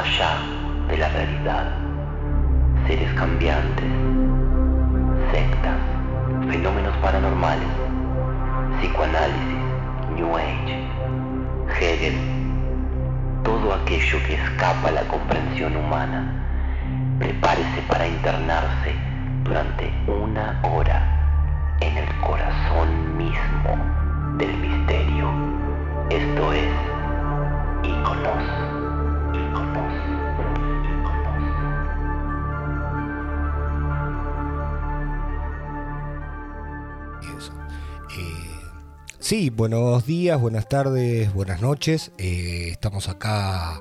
allá de la realidad. Seres cambiantes, sectas, fenómenos paranormales, psicoanálisis, New Age, Hegel, todo aquello que escapa a la comprensión humana. Prepárese para internarse durante una hora en el corazón mismo del misterio. Esto es Iconos. Sí, buenos días, buenas tardes, buenas noches. Eh, estamos acá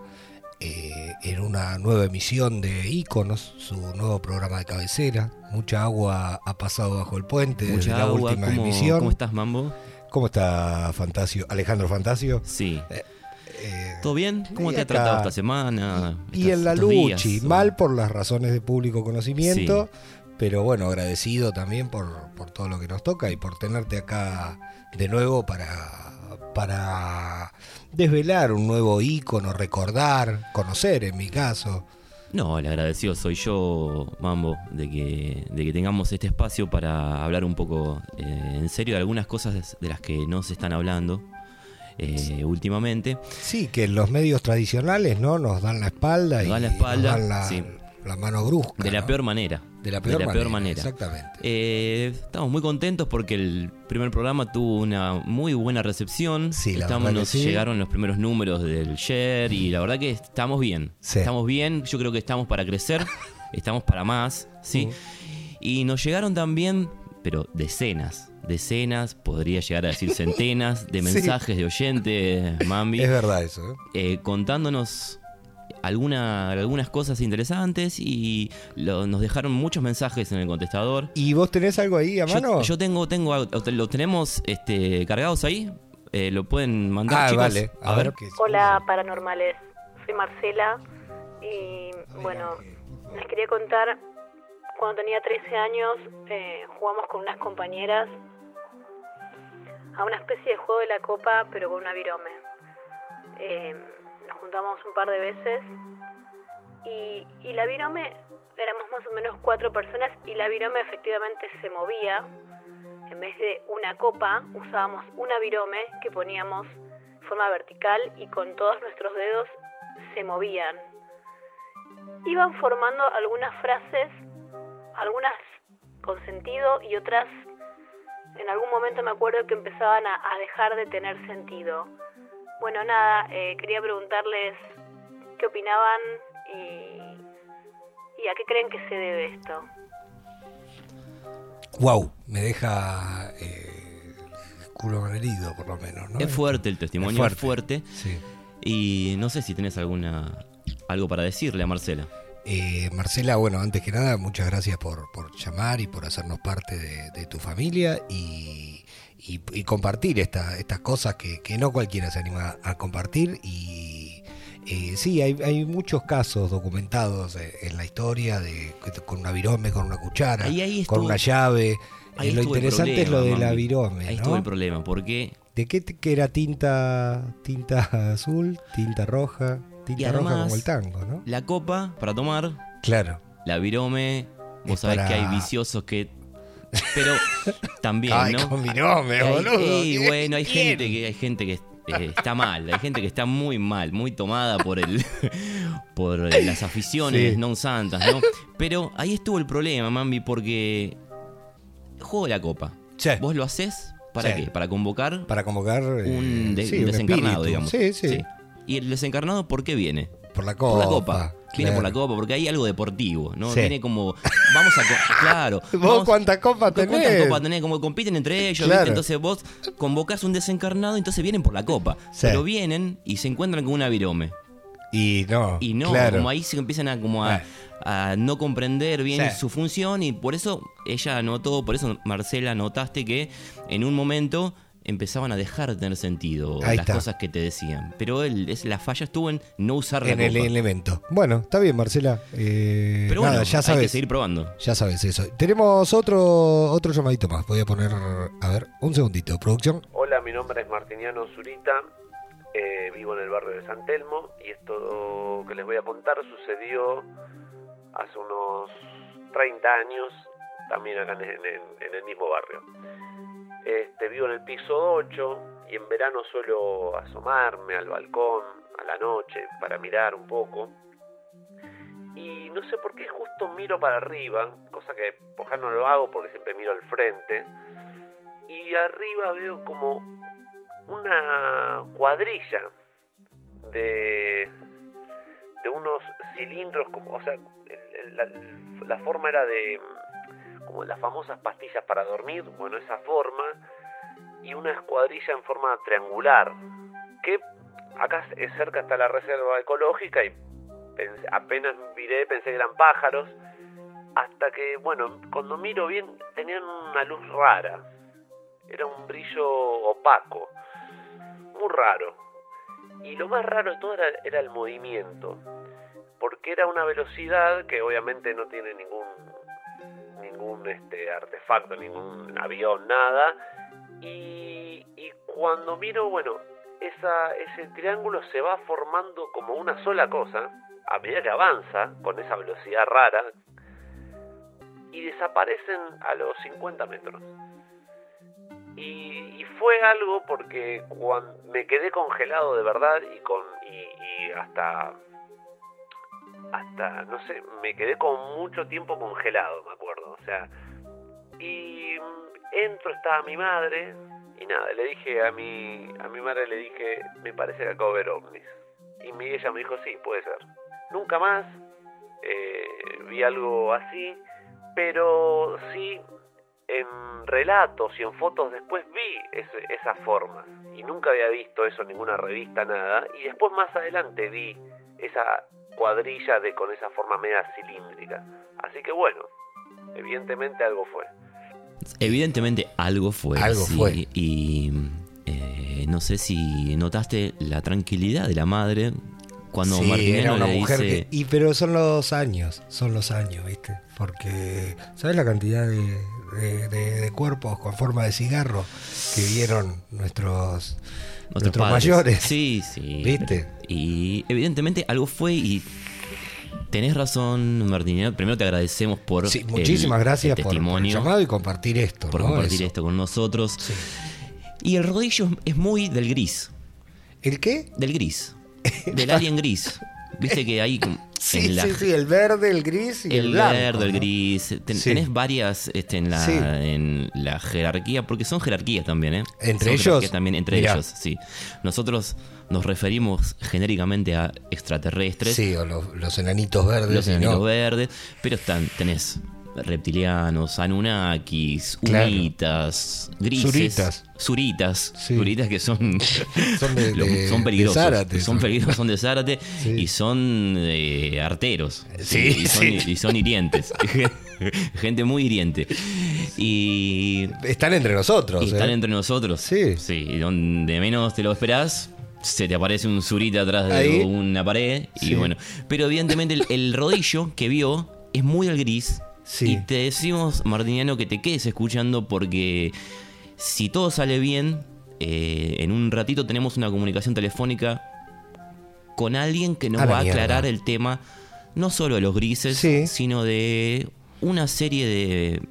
eh, en una nueva emisión de Iconos, su nuevo programa de cabecera. Mucha agua ha pasado bajo el puente desde Mucha la agua, última ¿cómo, emisión. ¿Cómo estás, Mambo? ¿Cómo está Fantasio? Alejandro Fantasio. Sí. Eh, ¿Todo bien? ¿Cómo te ha tratado esta semana? y Estas- en la ¿O- mal por las razones de público conocimiento, pero bueno, agradecido también por, por todo lo que nos toca y por tenerte acá de nuevo para, para desvelar un nuevo ícono, recordar, conocer en mi caso. No, el agradecido soy yo, Mambo, de que, de que tengamos este espacio para hablar un poco eh, en serio de algunas cosas de las que no se están hablando eh, últimamente. Sí, que los medios tradicionales no nos dan la espalda Nos y dan la espalda, nos dan la, sí. la mano brusca. De la ¿no? peor manera. De la peor, de la peor manera. Exactamente. Eh, estamos muy contentos porque el primer programa tuvo una muy buena recepción. Sí, la estamos, nos sí. llegaron los primeros números del share y la verdad que estamos bien. Sí. Estamos bien, yo creo que estamos para crecer, estamos para más, ¿sí? Y nos llegaron también, pero decenas, decenas, podría llegar a decir centenas de Sí. mensajes de oyentes, Mambi, Es verdad eso. ¿eh? eh, contándonos alguna, algunas cosas interesantes y lo- nos dejaron muchos mensajes en el contestador. ¿Y vos tenés algo ahí a mano? Yo, yo tengo, tengo, lo tenemos este, cargados ahí. Eh, lo pueden mandar, ah, chicos. vale. A, ver. qué- Hola paranormales, soy Marcela y bueno, les quería contar, cuando tenía 13 años eh, jugamos con unas compañeras a una especie de juego de la copa pero con una virome. Eh, nos juntamos un par de veces y, la virome, éramos más o menos cuatro personas y la virome efectivamente se movía. En vez de una copa usábamos una virome que poníamos forma vertical y con todos nuestros dedos se movían. Iban formando algunas frases, algunas con sentido y otras en algún momento me acuerdo que empezaban a dejar de tener sentido. Bueno, nada, eh, quería preguntarles qué opinaban y, y a qué creen que se debe esto. Wow, me deja eh, el culo herido por lo menos, ¿no? Es fuerte el testimonio, es fuerte. Sí. Y no sé si tenés alguna algo para decirle a Marcela. Eh, Marcela, bueno, antes que nada, muchas gracias por, por llamar y por hacernos parte de, de tu familia y, y- y compartir esta, estas cosas que, que no cualquiera se anima a compartir. Y eh, sí, hay, hay muchos casos documentados eh, en la historia de con una virome, con una cuchara, Ahí- ahí con una llave. Ahí Eh, lo interesante es lo de la virome, Ahí ¿no? estuvo el problema, porque ¿De qué, era tinta tinta azul, tinta roja, tinta Y roja como el tango, ¿no? la copa para tomar, Claro. la virome, vos Es sabés para- que hay viciosos que. Pero también, Ay, ¿no? con Hay- boludo. ¿Qué bueno, hay gente que hay gente que eh, está mal, hay gente que está muy mal, muy tomada por el por eh, las aficiones Sí. non santas, ¿no? Pero ahí estuvo el problema, Mambi, porque juego de la copa. Sí. ¿Vos lo haces para Sí. qué? Para convocar Para convocar eh, un, de- sí, un un desencarnado, digamos. Sí, sí, ¿Y el desencarnado por qué viene? Por la copa. Por la copa. Viene por la copa, porque hay algo deportivo, ¿no? Sí. Viene como. Vamos a. Claro. ¿Vos vamos- cuántas copas ¿cu- tenés? ¿Cuántas copas tenés? Como compiten entre ellos, Claro. ¿viste? Entonces vos convocás un desencarnado, entonces vienen por la copa. Sí. Pero vienen y se encuentran con una virome. Y no. Y no, claro. como ahí se empiezan a como a, Ah. a no comprender bien Sí. su función y por eso ella notó, por eso Marcela notaste que en un momento empezaban a dejar de tener sentido Ahí las está. cosas que te decían. Pero él, es, la falla estuvo en no usar la En el copa. elemento. Bueno, está bien, Marcela. Eh, Pero nada, bueno, ya hay que sabes. seguir probando. Ya sabes eso. Tenemos otro otro llamadito más. Voy a poner, a ver, un segundito. Producción. Hola, mi nombre es Martiniano Zurita. Eh, vivo en el barrio de San Telmo y esto que les voy a contar sucedió hace unos 30 años, también acá en, en- en el mismo barrio. Este, vivo en el piso 8 y en verano suelo asomarme al balcón a la noche para mirar un poco. Y no sé por qué justo miro para arriba, cosa que por acá no lo hago porque siempre miro al frente. Y arriba veo como una cuadrilla de, de unos cilindros, como, o sea, la, forma era de como las famosas pastillas para dormir, bueno, esa forma, y una escuadrilla en forma triangular, que acá es cerca está la reserva ecológica y apenas miré pensé que eran pájaros, hasta que, bueno, cuando miro bien tenían una luz rara, era un brillo opaco, muy raro. Y lo más raro de todo era el movimiento, porque era una velocidad que obviamente no tiene ningún ningún este artefacto, ningún avión, nada. Y, y cuando miro, bueno, ese triángulo se va formando como una sola cosa, a medida que avanza, con esa velocidad rara, y desaparecen a los 50 metros. Y, fue algo porque cuando me quedé congelado de verdad y con y hasta hasta no sé me quedé con mucho tiempo congelado me acuerdo o sea y entro estaba mi madre y nada le dije a mi a mi madre le dije me parece que acabo de ver ovnis y mi, ella me dijo sí puede ser nunca más eh, vi algo así pero sí en relatos y en fotos después vi ese- esas formas y nunca había visto eso en ninguna revista nada y después más adelante vi esa cuadrilla de con esa forma media cilíndrica así que bueno evidentemente algo fue Evidentemente algo fue. Algo sí, fue. Y eh, no sé si notaste la tranquilidad de la madre cuando sí, Martiniano era una le mujer dice... que... Y pero son los años, son los años, ¿viste? Porque, ¿sabes la cantidad de, de- de- de cuerpos con forma de cigarro que vieron nuestros, nuestros, padres. mayores? Sí, sí. ¿Viste? Y evidentemente algo fue y tenés razón, Martiniano. Primero te agradecemos por Sí, muchísimas el gracias por, por el testimonio, llamado y compartir esto. por ¿no? compartir Eso. esto con nosotros. Sí. Y el rodillo es muy del gris, ¿El qué? del gris, del alien gris. Viste que hay Sí, en la sí, sí, el verde, el gris y el, el blanco. verde, el gris. Ten- Sí. Tenés varias este, en, la, Sí. en la jerarquía, porque son jerarquías también, ¿eh? ¿Entre Son ellos? también entre Mirá. ellos, sí. Nosotros nos referimos genéricamente a extraterrestres, Sí, o los, los enanitos verdes. los enanitos no. verdes, pero están, tenés reptilianos, anunnakis, Claro. unitas, grises, Suritas. suritas, Sí. suritas que son Son de- lo- de- son de peligrosos, Zárate, son peligrosos, son de Zárate Sí. y son eh, arteros, Sí, y, son, sí. y son hirientes, gente muy hiriente y, Están entre nosotros. y están ¿eh? entre nosotros, Sí. y donde menos te lo esperás. Se te aparece un surita atrás de una pared y Sí. bueno. Pero evidentemente el, el rodillo que vio es muy al gris. Sí. Y te decimos, Martiniano, que te quedes escuchando porque si todo sale bien, eh, en un ratito tenemos una comunicación telefónica con alguien que nos A va a mierda. aclarar el tema, no solo de los grises, Sí. sino de una serie de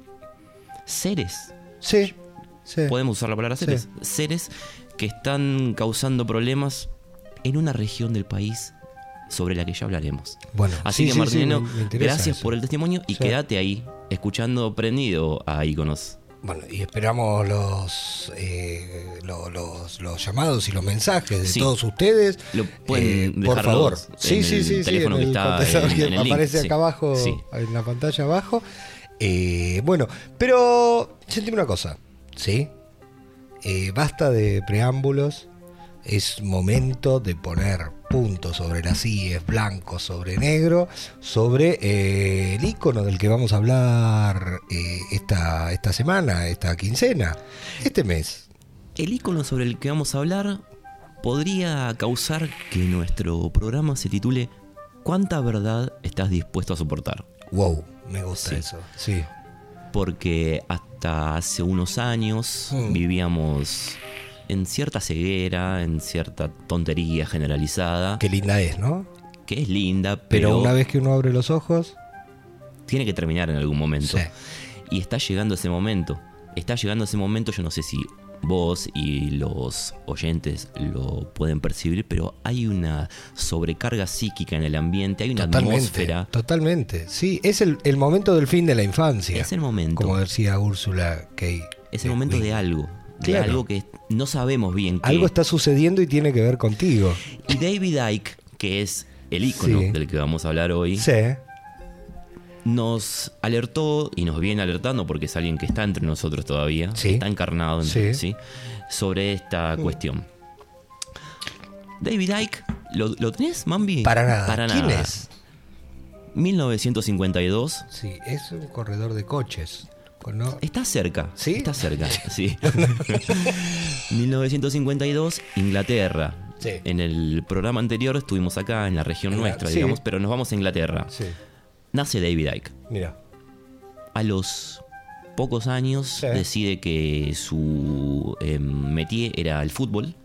seres. Sí, sí. Podemos usar la palabra seres. Seres que están causando problemas en una región del país sobre la que ya hablaremos. Bueno, Así sí, que Martiniano, sí, gracias eso. por el testimonio y quédate ahí, escuchando prendido a Iconos. Bueno, y esperamos los, eh, lo- los, los llamados y los mensajes de Sí. todos ustedes. Lo pueden Eh, por favor. en Sí, el sí, sí, sí, teléfono en que el está en- en el aparece acá abajo, Sí. en la pantalla abajo. Eh, bueno, pero sentime una cosa, ¿sí? Basta de preámbulos. Es momento de poner puntos sobre las IES, blanco sobre negro, sobre eh, el icono del que vamos a hablar eh, esta, esta semana, esta quincena, este mes. El icono sobre el que vamos a hablar podría causar que nuestro programa se titule ¿Cuánta verdad estás dispuesto a soportar? Wow, me gusta Sí. eso. Sí. porque hasta hace unos años Mm. vivíamos en cierta ceguera, en cierta tontería generalizada, Qué linda es, ¿no? que es linda, Pero, pero, una vez que uno abre los ojos, tiene que terminar en algún momento. Sí. Y está llegando ese momento. Está llegando ese momento, yo no sé si vos y los oyentes lo pueden percibir, pero hay una sobrecarga psíquica en el ambiente, hay una totalmente. atmósfera. Totalmente. Sí, es el, el momento del fin de la infancia. Es el momento. Como decía Úrsula Kay. Es el momento de algo. De Claro. algo que no sabemos bien qué. Algo está sucediendo y tiene que ver contigo. Y David Icke, que es el ícono Sí. del que vamos a hablar hoy, Sí. nos alertó y nos viene alertando porque es alguien que está entre nosotros todavía, Sí. está encarnado en- sobre esta cuestión. David Icke, ¿lo, lo tenés, Mambi? Para nada. Para ¿Quién es? 1952. Sí, es un corredor de coches. ¿No? Está cerca. ¿Sí? Está cerca, sí. 1952, Inglaterra. Sí. En el programa anterior estuvimos acá, en la región nuestra, sí. digamos, pero nos vamos a Inglaterra. Sí. Nace David Icke. Mira. A los pocos años decide que su eh, métier era el fútbol.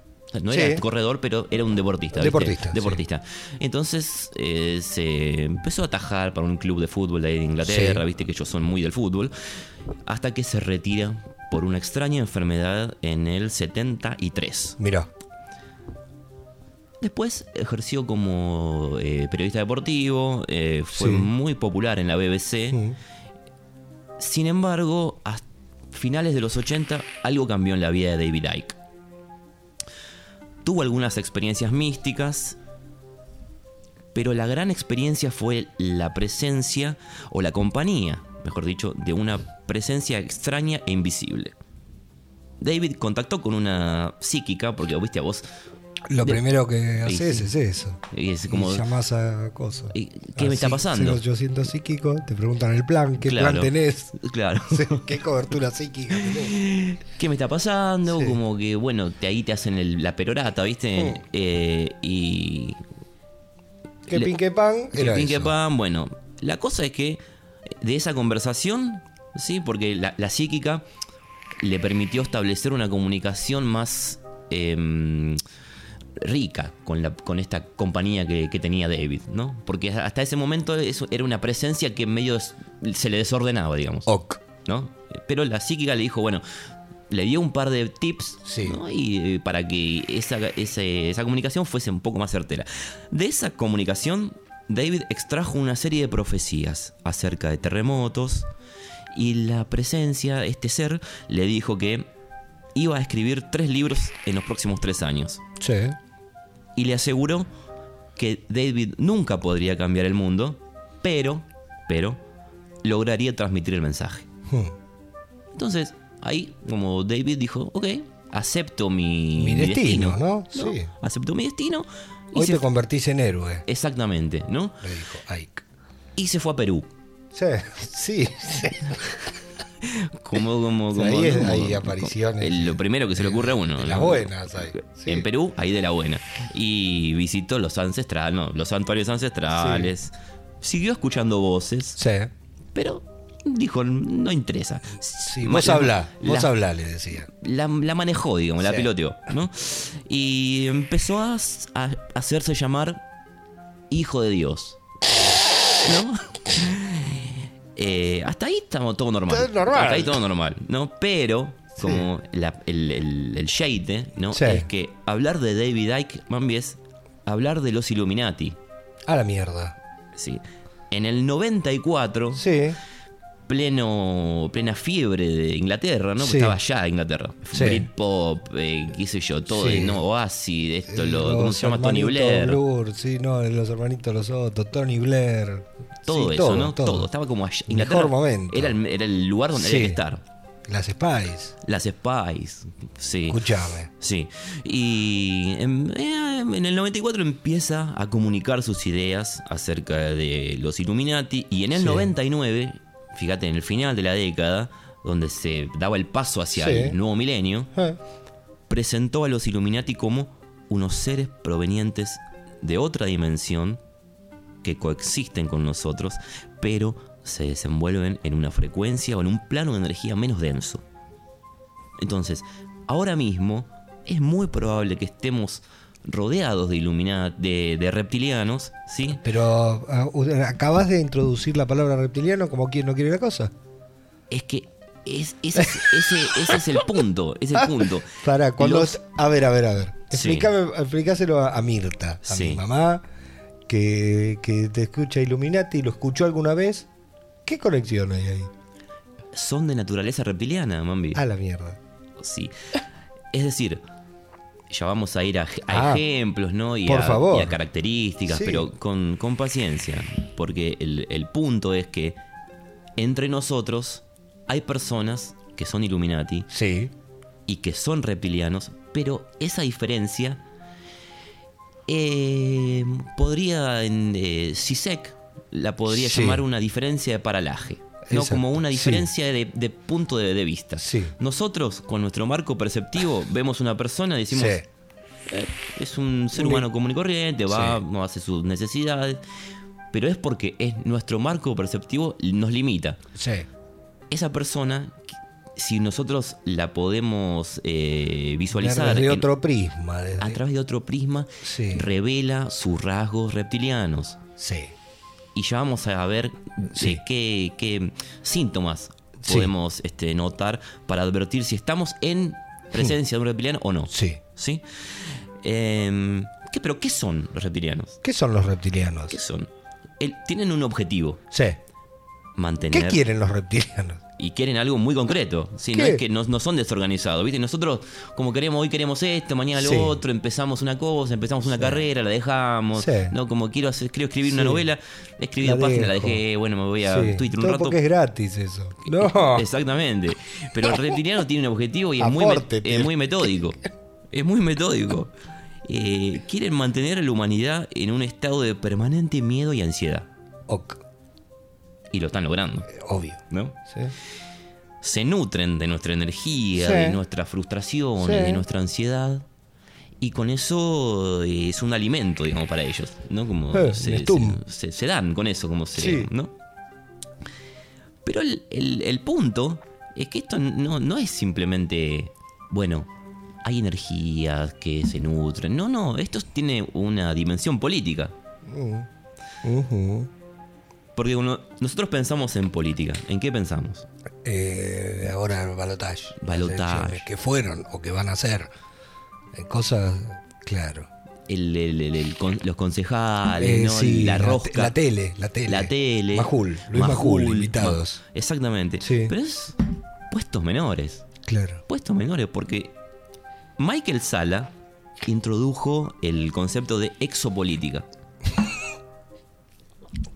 No Sí. era corredor, pero era un deportista. ¿viste? Deportista, sí. Entonces eh, se empezó a atajar para un club de fútbol de ahí de Inglaterra, Sí. viste que ellos son muy del fútbol, hasta que se retira por una extraña enfermedad en el 73. Mira. Después ejerció como eh, periodista deportivo, eh, fue muy popular en la BBC. Sin embargo, a finales de los 80 algo cambió en la vida de David Icke. Tuvo algunas experiencias místicas, pero la gran experiencia fue la presencia, o la compañía, mejor dicho, de una presencia extraña e invisible. David contactó con una psíquica, porque viste a vos, Lo De- primero que haces sí. es eso. y es Y como... llamás a cosas. ¿Y qué me está pasando? Yo siento psíquico, te preguntan el plan, ¿qué Claro. plan tenés? Claro. ¿Qué cobertura psíquica tenés? ¿Qué me está pasando? Sí. Como que, bueno, te, ahí te hacen el- la perorata, ¿viste? Mm. Eh, y ¿Qué Le- pin, qué pan? Que Era pin, que eso. pan. Bueno, la cosa es que de esa conversación, ¿sí? Porque la, la psíquica le permitió establecer una comunicación más em, rica con, la, con esta compañía que, que tenía David, ¿no? Porque hasta ese momento eso era una presencia que medio es- se le desordenaba, digamos. Ok. ¿no? Pero la psíquica le dijo, bueno, le dio un par de tips Sí. ¿no? y, eh, para que esa, ese- esa comunicación fuese un poco más certera. De esa comunicación, David extrajo una serie de profecías acerca de terremotos y la presencia, este ser, le dijo que iba a escribir tres libros en los próximos tres años. Sí. Y le aseguró que David nunca podría cambiar el mundo, pero, pero, lograría transmitir el mensaje. Hmm. Entonces, ahí, como David dijo, ok, acepto mi, Mi destino, ¿no? Sí. Acepto mi destino. Y Hoy se te convertís en héroe, Exactamente, ¿no? le dijo Ike. Y se fue a Perú. Sí, sí. sí. Como, como, como, ahí hay apariciones. lo primero que se le ocurre a uno. De ¿no? las buenas hay. Sí. En Perú, ahí de la buena. Y visitó los ancestrales, no, los santuarios ancestrales. Siguió escuchando voces, Sí. pero dijo, no interesa. Sí, vos la- hablá, vos la- hablá, le decía. la, la manejó, digamos, la piloteó, ¿no? Y empezó a, a hacerse llamar hijo de Dios. ¿No? Eh, hasta ahí estamos todo normal. Todo normal. Hasta ahí todo normal, ¿no? Pero, como la- el, el, el shade, ¿no? Sí. Es que hablar de David Icke, Mambi, es hablar de los Illuminati. A la mierda. Sí. En el 94, Sí. Pleno, plena fiebre de Inglaterra, ¿no? Sí. estaba allá Inglaterra. Sí. Britpop, eh, qué sé yo, todo, Sí. ¿no? Oasis, esto, lo, Los ¿cómo se llama? Tony Blair. Blur, sí, no, los hermanitos los otros, Tony Blair. todo eso, ¿no? Todo. Estaba como allá. Mejor momento. Era el, era el lugar donde había que estar. Las Spice. Las Spice, sí. Escuchame. Sí. Y en, eh, en el 94 empieza a comunicar sus ideas acerca de los Illuminati. Y en el Sí. 99, fíjate, en el final de la década, donde se daba el paso hacia Sí. el nuevo milenio, Eh, presentó a los Illuminati como unos seres provenientes de otra dimensión que coexisten con nosotros, pero se desenvuelven en una frecuencia o en un plano de energía menos denso. Entonces, ahora mismo es muy probable que estemos rodeados de de, de reptilianos, ¿sí? Pero ah, acabas de introducir la palabra reptiliano como quien no quiere la cosa. Es que es, ese, es- ese- ese es el punto, es el punto. Para, cuando. Los- A ver, a ver, a ver. Sí. Explícame, explícaselo a, a Mirta, a Sí. mi mamá, que, que te escucha Illuminati, lo escuchó alguna vez. ¿Qué conexión hay ahí? son de naturaleza reptiliana, Mambi. A la mierda. Sí. Es decir, ya vamos a ir a, a Ah, ejemplos, ¿no? Y por a, favor. y a características, Sí. pero con, con paciencia. Porque el, el punto es que entre nosotros hay personas que son Illuminati Sí. y que son reptilianos, pero esa diferencia eh, podría en eh, CISEC la podría Sí. llamar una diferencia de paralaje. ¿No? Exacto, Como una sí. diferencia de, de punto de, de vista. Sí. Nosotros, con nuestro marco perceptivo, vemos una persona y decimos, Sí. "Eh, es un ser humano común y corriente, va, no hace sus necesidades, pero es porque es nuestro marco perceptivo nos limita. Sí. Esa persona, si nosotros la podemos eh, visualizar Desde en- otro prisma. desde- a través de otro prisma, Sí. revela sus rasgos reptilianos. Sí. Y ya vamos a ver Sí. qué, qué síntomas Sí. podemos este, notar para advertir si estamos en presencia de un reptiliano o no. Sí. ¿Sí? Em, ¿qué, ¿Pero qué son los reptilianos? ¿Qué son los reptilianos? ¿Qué son? El- tienen un objetivo, Sí. Mantener... ¿Qué quieren los reptilianos? y quieren algo muy concreto. ¿sí? No es que no, no son desorganizados. ¿viste? Nosotros, como queremos, hoy queremos esto, mañana lo Sí. otro, empezamos una cosa, empezamos una carrera, la dejamos. ¿no? Como quiero, hacer, quiero escribir una novela, escribí La dos páginas, la dejé, bueno, me voy a. Twitter un Todo rato. porque es gratis eso. No. Exactamente. Pero el reptiliano tiene un objetivo y muy, es muy metódico. Es muy metódico. Eh, quieren mantener a la humanidad en un estado de permanente miedo y ansiedad. Ok, Y lo están logrando, obvio. ¿no? Sí. se nutren de nuestra energía, Sí. de nuestra frustración, Sí. de nuestra ansiedad. Y con eso eh, es un alimento, digamos, para ellos, ¿no? Como Eh, se, se- dan con eso, como se, Sí. ¿no? Pero el, el- el punto es que esto no, no es simplemente, bueno, hay energías que se nutren. No, no, esto tiene una dimensión política. Ujú. Porque nosotros pensamos en política, ¿en qué pensamos? Eh, ahora balotage. Balotage. Las elecciones Que fueron o que van a ser. Eh, cosas, claro. El- el- el- el con- los concejales, Eh, ¿no? sí, la rosca. La tele, la tele. La tele. Majul, Luis Majul, Majul, invitados. Ma- Exactamente. Sí. Pero es puestos menores. Claro. Puestos menores, porque Michael Sala introdujo el concepto de exopolítica.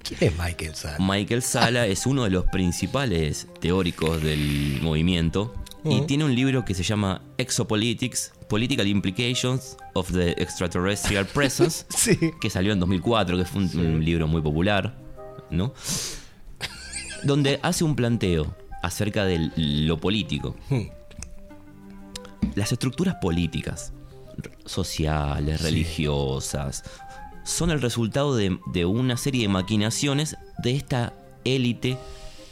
¿Quién es Michael Sall? Michael Sala es uno de los principales teóricos del movimiento y Mm. tiene un libro que se llama Exopolitics, Political Implications of the Extraterrestrial Presence, Sí. que salió en 2004, que fue un, un libro muy popular, ¿no? Donde hace un planteo acerca de lo político. Hmm. Las estructuras políticas, sociales, religiosas, son el resultado de, de una serie de maquinaciones de esta élite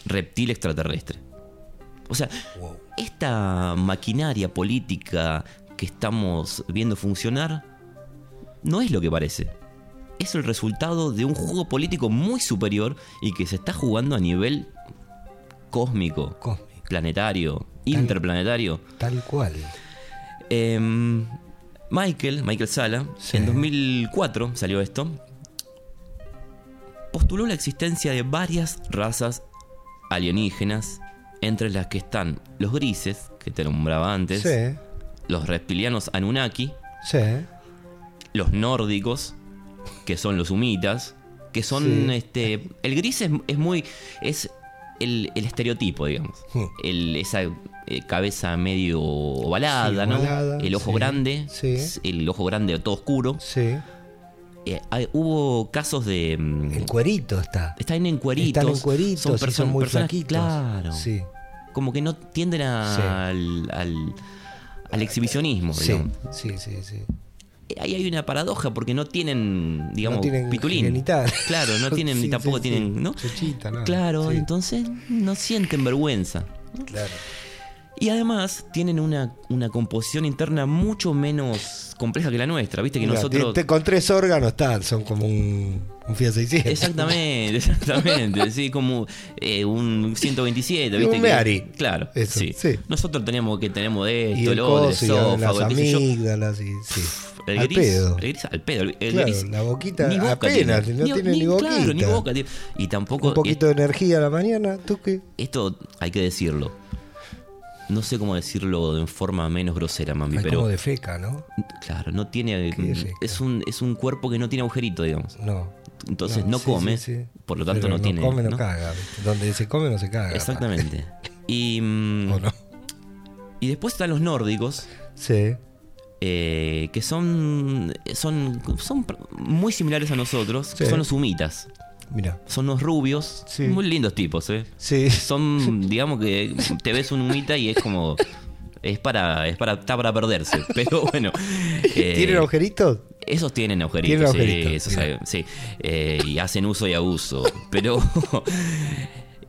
reptil extraterrestre. O sea, Wow. esta maquinaria política que estamos viendo funcionar no es lo que parece. Es el resultado de un juego político muy superior y que se está jugando a nivel cósmico, Cósmico. planetario, interplanetario. Tal cual. Em, Michael, Michael Sala, Sí. en 2004 salió esto, postuló la existencia de varias razas alienígenas, entre las que están los grises, que te nombraba antes, Sí. los reptilianos Anunnaki, Sí. los nórdicos, que son los humitas, que son Sí. este. El gris es, es muy. es el, el estereotipo, digamos. Hmm. El- esa eh, cabeza medio ovalada, Sí, ¿no? ovalada, el ojo sí, grande. sí. El ojo grande todo oscuro. Sí. Eh, hay- hubo casos de. mm, En cuerito está. están en cueritos. Están en cueritos son, perso- son muy personas- flaquitos. Claro. Sí. Como que no tienden a- Sí. al, al, al exhibicionismo, Sí. digamos. Sí, sí, sí. Ahí hay una paradoja porque no tienen, digamos, no tienen pitulín. genital. Claro, no tienen, Sí, ni tampoco sí, tienen, sí. ¿no? Claro, entonces no sienten vergüenza. Claro. Y además tienen una, una composición interna mucho menos compleja que la nuestra. Viste que Mira, nosotros. te- te- con tres órganos están, son como un, un Fiat 600. Exactamente, exactamente. sí, como eh, un 127, Un ¿viste? que- Meari. claro, Eso, sí. sí. Nosotros tenemos que tenemos de esto, el lo otro, las esófago, yo. amígdalas, y, sí. El Al gris, pedo. el gris al pedo. El, Claro, gris la boquita ni boca apenas, tiene. no tiene ni boquita. Claro, ni boca tiene. Y tampoco. Un poquito de energía a la mañana, ¿tú qué? Esto hay que decirlo. No sé cómo decirlo de forma menos grosera, mami, Hay pero. como de feca, ¿no? Claro, no tiene. Es un, es un cuerpo que no tiene agujerito, digamos. No. Entonces no, sí, come, sí, sí. por lo tanto Pero no, tiene. come, no, ¿no? caga. Donde se come, no se caga. Exactamente. Y, mm, y después están los nórdicos, Sí. eh, que son, son, son muy similares a nosotros, que son los humitas. Mira. Son unos rubios, Sí. muy lindos tipos, ¿eh? Sí. Son, digamos que te ves un humita y es como... Es para, es para, está para perderse. Pero bueno. eh, ¿Tienen agujeritos? Esos tienen agujeritos, Tienen sí, agujeritos, esos sí. Eh, y hacen uso y abuso. Pero.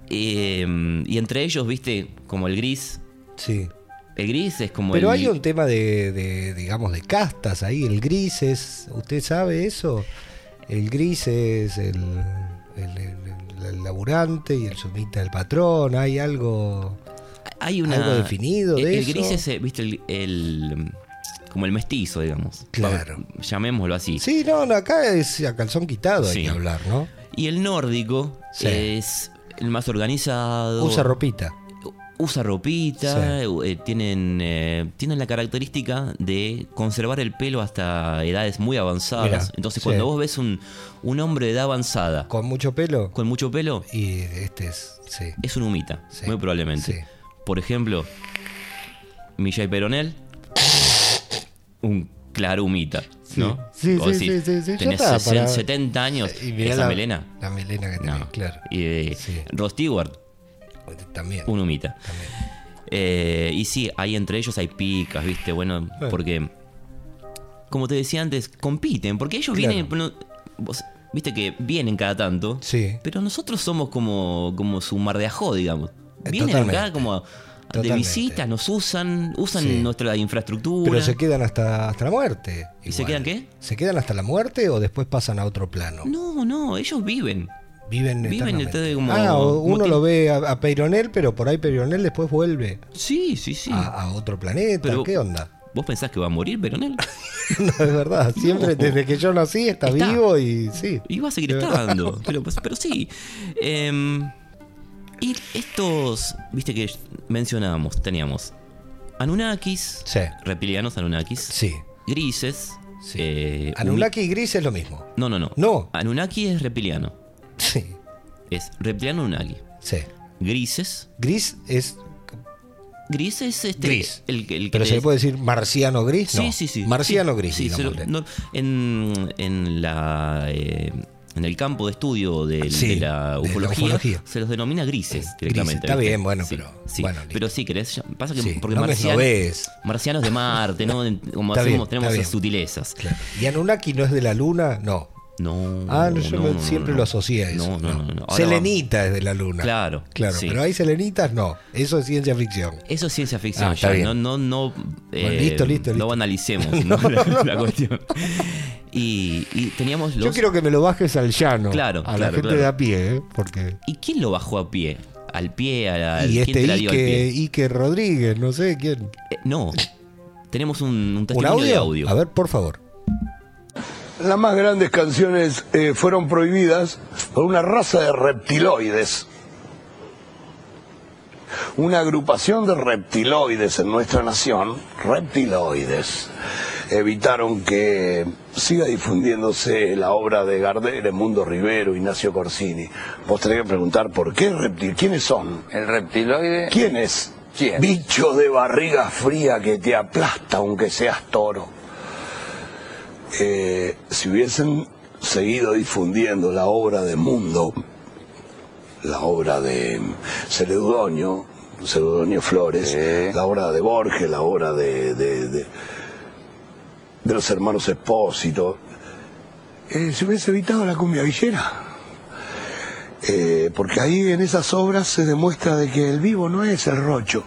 eh, y entre ellos, viste, como el gris. Sí. El gris es como Pero el. hay un tema de, de, digamos, de castas ahí. El gris es, ¿usted sabe eso? El gris es el, el, el- el laburante y el sumita el patrón. ¿Hay algo, hay una, algo definido el, de el eso? gris es, viste, el, el- como el mestizo, digamos. Claro. Llamémoslo así. Sí, no, no, acá es a calzón quitado hay Sí. que hablar, ¿no? Y el nórdico Sí. es el más organizado. Usa ropita. usa ropita, eh, tienen, eh, tienen la característica de conservar el pelo hasta edades muy avanzadas. Mirá, Entonces, cuando vos ves un, un hombre de edad avanzada Con mucho pelo. con mucho pelo, Y este es, sí. es un humita, Sí, muy probablemente. Por ejemplo, Millay Peronel, un claro humita, ¿no? Sí, sí, sí, sí, sí, Tenés está, 60, para- 70 años, Y esa la, melena. La melena que tiene, No. claro. Y eh. Rod Stewart, También. un humita. Eh, y sí, hay entre ellos hay picas, ¿viste? Bueno, porque, como te decía antes, compiten, porque ellos vienen, viste que vienen cada tanto, Sí. pero nosotros somos como, como su mar de ajo, digamos. Eh, Vienen totalmente. acá como de Totalmente. visita, nos usan, usan Sí. nuestra infraestructura. Pero se quedan hasta, hasta la muerte. ¿Y se quedan qué? ¿Se quedan hasta la muerte o después pasan a otro plano? No, no, ellos viven. Viven Viven eternamente. como- Ah, o- uno lo ve a, a pero por ahí Peyronel después vuelve Sí, sí, sí. a, a otro planeta. Pero- ¿Qué onda? ¿Vos pensás que va a morir Peronel? no, es verdad. Siempre, No. desde que yo nací, está, Está. vivo y sí. Y va a seguir estando. Pero, pero sí. Em, y estos, viste que mencionábamos, teníamos Anunnakis, Sí. reptilianos Anunnakis, Sí. grises. sí. eh, Anunnaki y Gris es lo mismo. No, no, no. No. Anunnaki es reptiliano. Sí. Es reptiliano Anunnaki. Sí. Grises. Gris es. Gris es este. Gris. El, el que Pero se le- puede decir marciano gris. Sí, No. sí, sí. Marciano Sí, gris, sí, no, en, en la. eh, en el campo de estudio Sí, de, la de la ufología, se los denomina grises directamente. está ¿viste? bien, bueno, Sí, pero- sí. bueno, pero sí, querés. Pasa que porque no me marciano- esnobés. marcianos de Marte, ¿no? Como bien, tenemos esas sutilezas. Claro. ¿Y Anunnaki no es de la luna? No. No. Ah, no, yo no, siempre no. lo asocié a eso. No, no, no. no. Ahora Selenita es de la luna. Claro, Claro, sí. pero hay selenitas, no. Eso es ciencia ficción. Eso es ciencia ficción. Ah, está ya, bien. No, no, no. eh, listo, listo, No listo. analicemos ¿no? la, la cuestión. Y, y teníamos los. Yo quiero que me lo bajes al llano. Claro, A la gente claro. de a pie, ¿eh? Porque. ¿Y quién lo bajó a pie? ¿Al pie? ¿A, y ¿Quién este la dio al Ike, pie? Ike Rodríguez, no sé quién. Eh, no. Tenemos un, un ¿Un testimonio audio? de audio. A ver, por favor. Las más grandes canciones eh, fueron prohibidas por una raza de reptiloides. Una agrupación de reptiloides en nuestra nación, reptiloides, evitaron que siga difundiéndose la obra de Gardel, Mundo Rivero, Ignacio Corsini. Vos tenés que preguntar por qué reptil, quiénes son, El reptiloide. quién es, ¿Quién? bicho de barriga fría que te aplasta aunque seas toro eh, si hubiesen seguido difundiendo la obra de Mundo, la obra de Celedonio, Celedonio Flores, Sí. la obra de Borges, la obra de, de, de- de los hermanos Espósito, eh, se hubiese evitado la cumbia villera. Eh, porque ahí en esas obras se demuestra de que el vivo no es el rocho,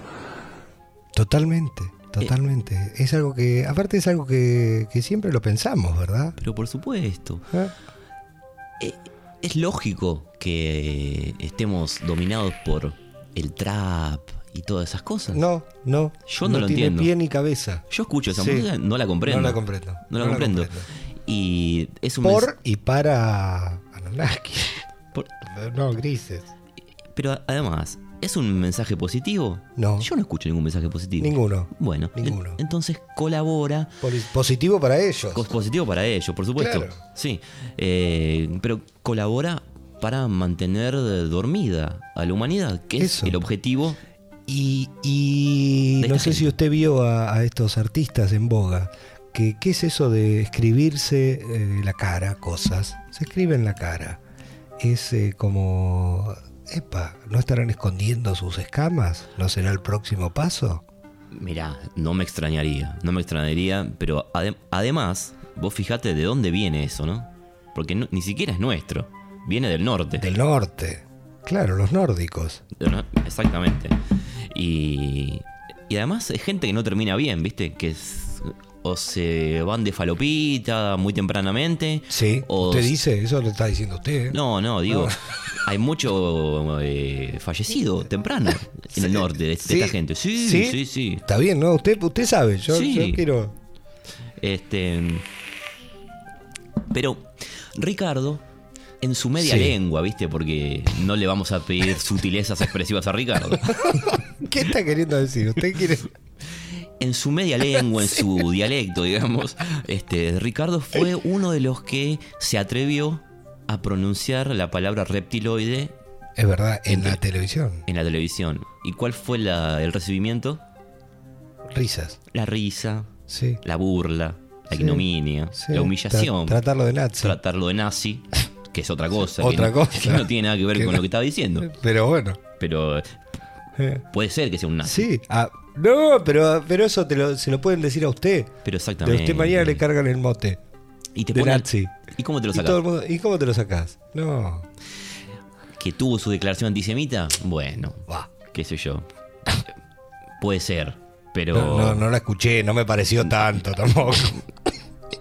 Totalmente, totalmente. es algo que, aparte es algo que, que siempre lo pensamos, ¿verdad? Pero por supuesto. ¿Eh? Eh, es lógico que estemos dominados por el trap y todas esas cosas. No, no. Yo no lo tiene entiendo. pie ni cabeza. Yo escucho esa Sí. música, no la comprendo. No la comprendo. No la comprendo. Y es un Por y para Anunnaki. por- No, grises. Pero además, ¿es un mensaje positivo? No. Yo no escucho ningún mensaje positivo. Ninguno. Bueno, en- Ninguno. entonces colabora. Positivo para ellos. Positivo para ellos, por supuesto. Claro. Sí. Eh, pero colabora para mantener dormida a la humanidad, que Eso. es el objetivo. Y, y no sé si usted vio a, a estos artistas en boga. Que, ¿Qué es eso de escribirse eh, la cara, cosas? Se escribe en la cara. Es eh, como... Epa, ¿no estarán escondiendo sus escamas? ¿No será el próximo paso? Mirá, no me extrañaría, no me extrañaría, pero ade- además, vos fijate de dónde viene eso, ¿no? Porque no- ni siquiera es nuestro, viene del norte. Del norte. Claro, los nórdicos. ¿no? Exactamente. Y, y además es gente que no termina bien, ¿viste? Que es- o se van de falopita muy tempranamente. Sí, O usted dice, eso lo está diciendo usted. ¿eh? No, no, digo, No. hay mucho eh, fallecido temprano en el norte de, Sí. esta gente. Sí, ¿Sí? sí, sí. Está bien, ¿no? Usted, usted sabe, yo, Sí. yo quiero... Este, pero Ricardo, en su media Sí. lengua, ¿viste? Porque no le vamos a pedir sutilezas expresivas a Ricardo. ¿Qué está queriendo decir? ¿Usted quiere...? En su media lengua, en su dialecto, digamos, este, Ricardo fue uno de los que se atrevió a pronunciar la palabra reptiloide Es verdad, en la televisión. en la televisión. ¿Y cuál fue la- el recibimiento? Risas. La risa, Sí. la burla, la Sí, ignominia, sí. la humillación. Tra- tratarlo de nazi. tratarlo de nazi, que es otra cosa. que Otra no- cosa. que no tiene nada que ver Que con no- lo que estaba diciendo. Pero bueno. Pero eh, puede ser que sea un nazi. Sí. ah, no, pero, pero eso te lo, se lo pueden decir a usted. Pero De exactamente. usted mañana le cargan el mote. y te de ponen- nazi. ¿Y cómo te lo sacas? ¿Y cómo te lo sacás? No. ¿Que tuvo su declaración antisemita? Bueno, qué sé yo. Puede ser. Pero No, no, no la escuché, no me pareció tanto tampoco.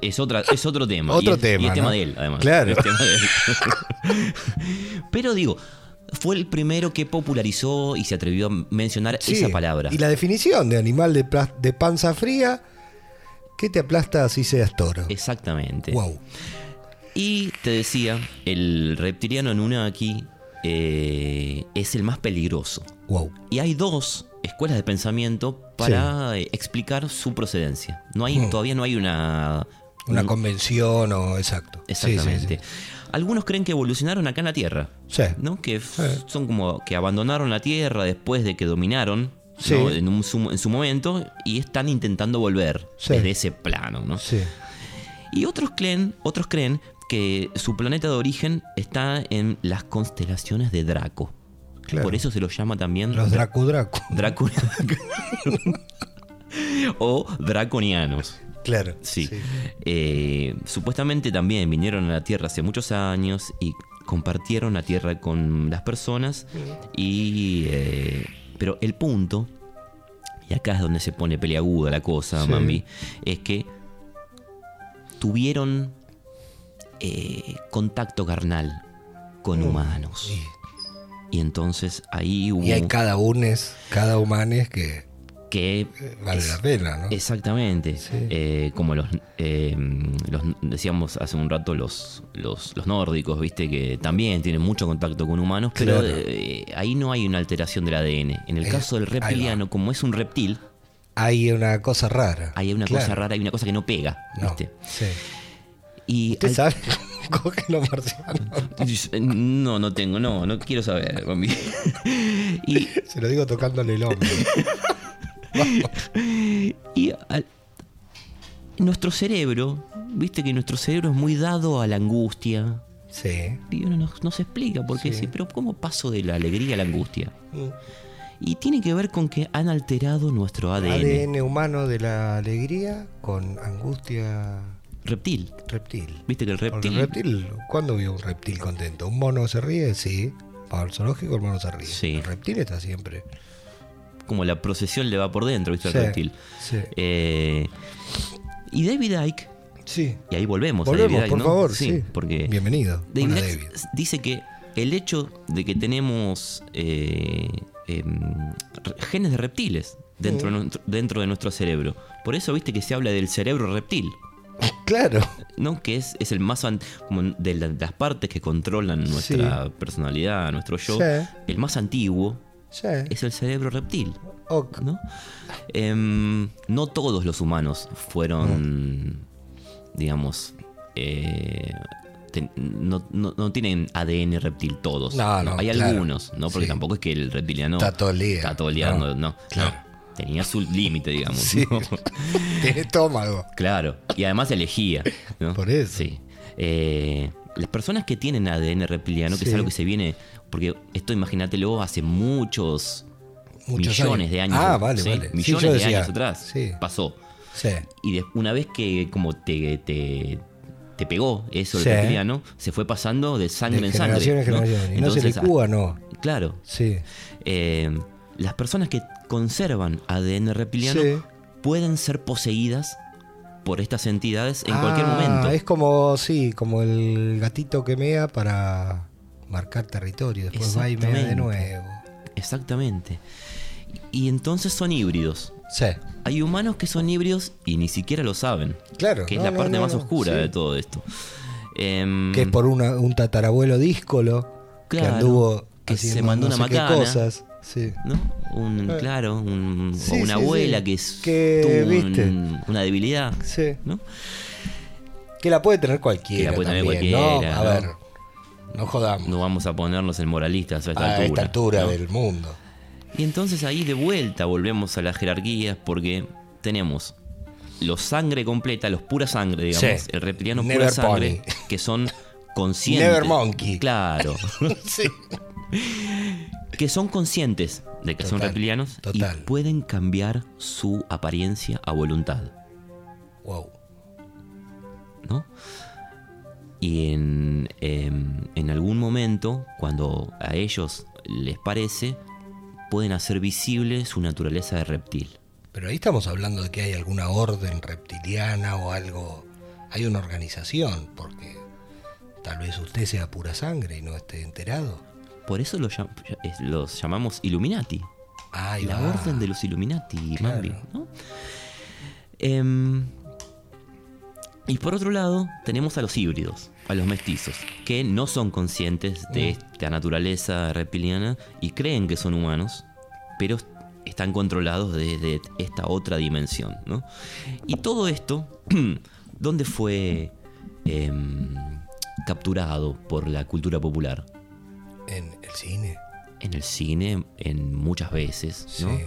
Es, otra, es otro tema. Otro y es, tema, Y es tema ¿no? de él, además. Claro. Es tema de él. Pero digo, fue el primero que popularizó y se atrevió a mencionar Sí, esa palabra. Y la definición de animal de, de panza fría que te aplasta así seas toro. Exactamente. Wow. Y te decía, el reptiliano Anunnaki eh, es el más peligroso. Wow. Y hay dos escuelas de pensamiento para explicar su procedencia. No hay, Hmm. Todavía no hay una... Una un- convención o exacto. Exactamente. sí. Algunos creen que evolucionaron acá en la Tierra. Sí. ¿no? Que Sí. son como que abandonaron la Tierra después de que dominaron Sí. ¿no? en, un su, en su momento y están intentando volver desde ese plano. ¿no? Sí. Y otros creen, otros creen que su planeta de origen está en las constelaciones de Draco. Claro. Por eso se los llama también Los Dra- Dracu Dracu. Draco- o draconianos. Claro. Sí. Eh, supuestamente también vinieron a la Tierra hace muchos años y compartieron la Tierra con las personas. Y, eh, pero el punto, y acá es donde se pone peliaguda la cosa, Sí. Mambi, es que tuvieron eh, contacto carnal con humanos. Y, Y entonces ahí hubo y hay cada unes, cada humanes que que eh, vale es- la pena, ¿no? Exactamente. Sí. Eh, como los, eh, los- decíamos hace un rato los, los, los nórdicos, viste, que también tienen mucho contacto con humanos, pero Claro. eh, ahí no hay una alteración del ADN. En el caso del reptiliano, como es un reptil, Hay una cosa rara. hay una Claro. cosa rara, hay una cosa que no pega, No, viste. sí. Y ¿Usted al- sabe los marcianos? No, no tengo, no, no quiero saber, y Se lo digo tocándole el hombro. Y al- nuestro cerebro, viste que nuestro cerebro es muy dado a la angustia. Sí. Y uno no, no se explica por qué Sí. sí, pero ¿cómo paso de la alegría a la angustia? Y tiene que ver con que han alterado nuestro ADN. ADN humano de la alegría con angustia Reptil. reptil. Viste que el Porque reptil. el reptil, ¿cuándo vio un reptil contento? ¿Un mono se ríe? Sí. Para el zoológico el mono se ríe. Sí. El reptil está siempre como la procesión le va por dentro, ¿viste? Sí, reptil. sí. Eh, y David Icke, Sí. y ahí volvemos, Volvemos, a David Icke, por ¿no? favor, sí. porque Bienvenido. David Icke David. dice que el hecho de que tenemos eh, em, genes de reptiles dentro, Mm. de nuestro- dentro de nuestro cerebro. Por eso viste que se habla del cerebro reptil. Claro. ¿no? Que es, es el más an- como de la- las partes que controlan nuestra personalidad, nuestro yo. Sí. El más antiguo Sí. es el cerebro reptil. Ok. ¿no? Em, no todos los humanos fueron, digamos, eh, ten- no, no- no tienen ADN reptil todos. Hay claro. algunos, ¿no? Porque Sí. tampoco es que el reptiliano Está todo el día. está todo el día No, claro. Tenía su límite, digamos. Sí. ¿no? Tiene estómago. Claro, y además elegía. ¿no? Por eso. Sí. Eh, las personas que tienen ADN reptiliano, que Sí. es algo que se viene, porque esto imagínatelo hace muchos, Muchos millones años. de años. Ah, vale, ¿sí? vale. Millones de decía, años atrás sí. pasó. Sí. Y de- una vez que como te, te, te pegó eso el reptiliano, se fue pasando de sangre De en sangre. generación en ¿no? generación. Y no se licúa, no. Claro. Sí. Eh, las personas que conservan ADN reptiliano pueden ser poseídas por estas entidades en cualquier Ah, momento. Es como, sí, como el gatito que mea para marcar territorio. Después va y mea de nuevo. Exactamente. Y entonces son híbridos. Sí. Hay humanos que son híbridos y ni siquiera lo saben. Claro. Que es no, la parte no, más oscura sí. de todo esto. Em, Que es por una- un tatarabuelo díscolo que Claro, anduvo que se mandó una macana. cosas. Sí. ¿no? Un, Eh. claro, un- Sí, o una abuela que es, Que, tuvo un- ¿viste? una debilidad. Sí. ¿no? Que la puede tener cualquiera. Que la puede tener también, cualquiera, ¿no? A ver, no jodamos. No vamos a ponernos en moralistas a esta a altura. esta altura ¿no? del mundo. Y entonces ahí de vuelta volvemos a las jerarquías porque tenemos los sangre completa, los pura sangre, digamos, Sí. el reptiliano Never pura sangre, pony. que son conscientes. Never monkey. Claro. Sí. que son conscientes de que son reptilianos total. y pueden cambiar su apariencia a voluntad. Wow. ¿no? Y en, em, en algún momento, cuando a ellos les parece, pueden hacer visible su naturaleza de reptil. Pero ahí estamos hablando de que hay alguna orden reptiliana o algo. Hay una organización, porque tal vez usted sea pura sangre y no esté enterado. Por eso los, llam- los llamamos Illuminati. Ahí la va. orden de los Illuminati, Claro. Mambi, ¿no? Em, y por otro lado, tenemos a los híbridos, a los mestizos, que no son conscientes Mm. de esta naturaleza reptiliana y creen que son humanos, pero están controlados desde esta otra dimensión, ¿no? Y todo esto, ¿dónde fue em, capturado por la cultura popular? En el cine. en el cine en muchas veces, ¿no? Sí.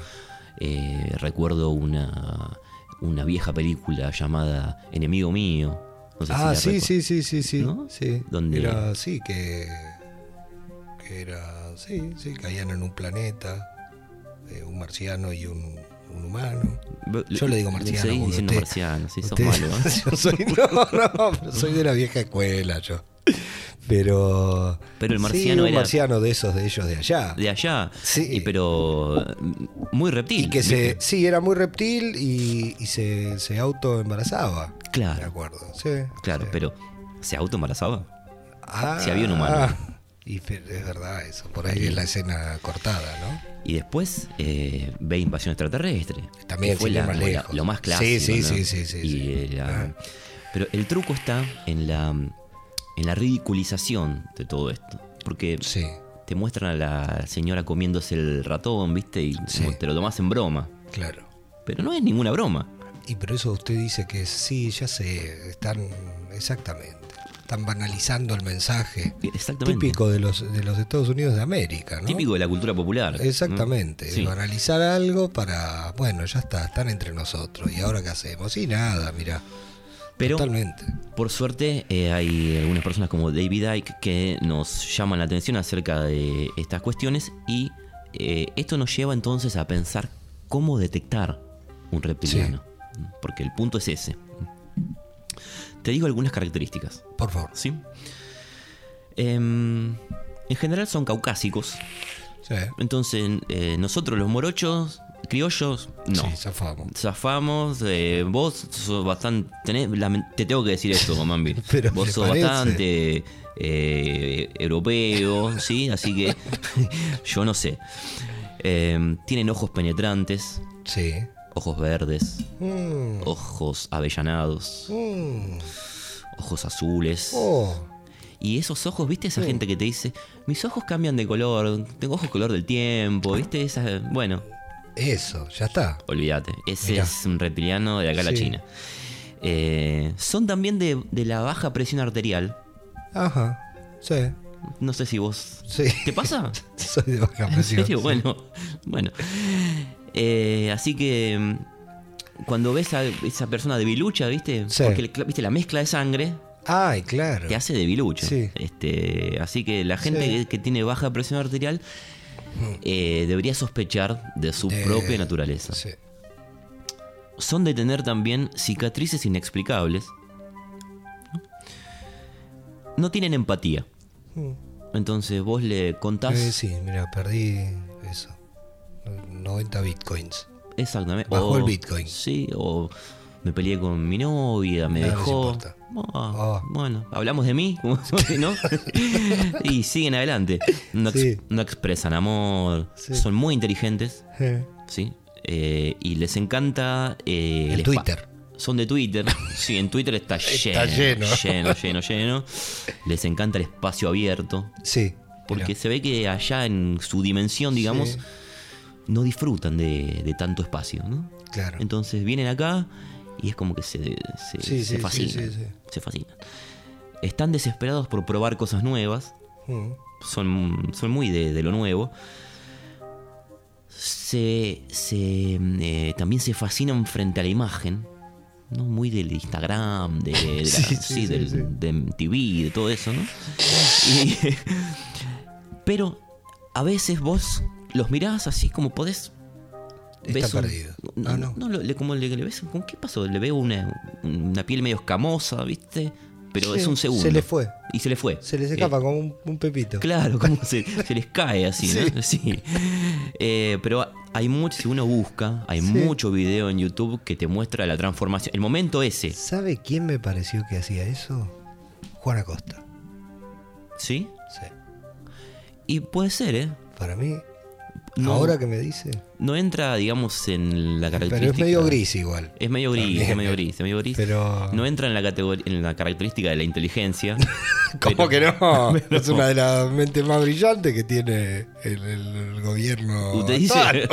Eh, recuerdo una, una vieja película llamada Enemigo Mío. No sé si ah, la sí, sí, sí, sí, sí. ¿No? sí. Donde- Era, sí, que, que era, sí, sí, caían en un planeta, eh, un marciano y un, un humano. Yo le digo marciano. seguís porque diciendo usted- marciano, sí, sos usted- malo. ¿eh? yo soy, no, no, pero soy de la vieja escuela, yo. Pero. Pero el sí, marciano un era- marciano de esos de ellos de allá. De allá. Sí. Y pero mm, muy reptil. Y que se, sí, era muy reptil y, y se, se autoembarazaba. De Claro, acuerdo, sí. claro, sí. pero ¿se autoembarazaba? Ah, si había un humano. Y es verdad eso, por ahí es la escena cortada, ¿no? Y después eh, ve invasión extraterrestre. También, fue la- más la- lo más Sí, clásico. sí, ¿no? sí, sí, sí, Y, sí. la- Ah. Pero el truco está en la, en la ridiculización de todo esto. Porque Sí, te muestran a la señora comiéndose el ratón, ¿viste? Y Sí. te lo tomas en broma. claro. Pero no es ninguna broma. Y pero eso usted dice que sí, ya sé, están exactamente. Están banalizando el mensaje Exactamente. típico de los de los Estados Unidos de América, ¿no? Típico de la cultura popular. ¿no? Exactamente, Sí. banalizar algo para, bueno, ya está, están entre nosotros. ¿Y ahora qué hacemos? Y nada, mira. Pero Totalmente. Por suerte, eh, hay algunas personas como David Icke que nos llaman la atención acerca de estas cuestiones y eh, esto nos lleva entonces a pensar cómo detectar un reptiliano. Porque el punto es ese. Te digo algunas características. Por favor. ¿sí? Em, en general son caucásicos. Sí. Entonces, eh, nosotros los morochos criollos, no. Sí, zafamos. Zafamos, eh, vos sos bastante. tenés te tengo que decir esto, Mambi. Pero vos sos parece. bastante eh, europeo, ¿sí? Así que yo no sé. Eh, tienen ojos penetrantes, Sí. ojos verdes, Mm, ojos avellanados, mm. ojos azules. Oh, Y esos ojos, ¿viste? Esa gente que te dice, mis ojos cambian de color, tengo ojos color del tiempo, ¿viste? Esa, bueno, eso, ya está. olvídate. Ese Mirá. es un reptiliano de acá a la. China. Eh, son también de, de la baja presión arterial. Ajá. Sí, No sé si vos... sí. ¿Te pasa? Soy de baja ¿En presión. serio? sí. Bueno, bueno. Eh, así que mm, cuando ves a esa persona debilucha, ¿viste? Sí. Porque viste la mezcla de sangre Ay, claro. te hace debilucho. Sí. Este, así que la gente que tiene baja presión arterial eh, debería sospechar de su De- propia naturaleza. Sí. Son de tener también cicatrices inexplicables. ¿no? No tienen empatía. Mm. Entonces vos le contás Eh, sí, mira, perdí eso. 90 bitcoins. exactamente. Bajó o- el Bitcoin. Sí, o me peleé con mi novia, me No dejó. importa. Ah, Ah. Bueno, hablamos de mí, ¿no? y siguen adelante. No, ex- Sí. no expresan amor, Sí. son muy inteligentes, ¿sí? Eh, y les encanta eh, El Twitter. Son de Twitter. Sí, en Twitter está lleno. Está lleno. Lleno, lleno, lleno. Les encanta el espacio abierto. Sí. Porque se ve que allá en su dimensión, digamos, Sí. no disfrutan de, de tanto espacio, ¿no? Claro. Entonces vienen acá y es como que se, se, Sí, se sí, fascinan. sí, sí. Se fascinan. Están desesperados por probar cosas nuevas. Mm. Son, son muy de, de lo nuevo. Se, se, eh, también se fascinan frente a la imagen. ¿no? Muy del Instagram, de, de la- Sí, del, de MTV, de todo eso, ¿no? Y- pero a veces vos los mirás así como podés. Está un- perdido. No, Ah, no. no, lo- le, como le, le ves, ¿con qué pasó? Le veo una, una piel medio escamosa, ¿viste? Pero Sí, es un segundo. Se le fue. Y se le fue. Se les Eh, escapa como un, un pepito. Claro, como se, se les cae así, ¿no? Sí. Eh, pero hay mucho, si uno busca, hay Sí. mucho video en YouTube que te muestra la transformación. El momento ese, ¿Sabe quién me pareció que hacía eso? Juan Acosta. ¿sí? Sí. Y puede ser, ¿eh? Para mí, No, ahora que me dice. no entra, digamos, en la Pero característica. es medio gris igual. Es medio gris, También. es medio gris, es medio gris. Pero- No entra en la categoría, en la característica de la inteligencia. ¿Cómo pero- que no? Es una de las mentes más brillantes que tiene el, el- gobierno. Usted dice.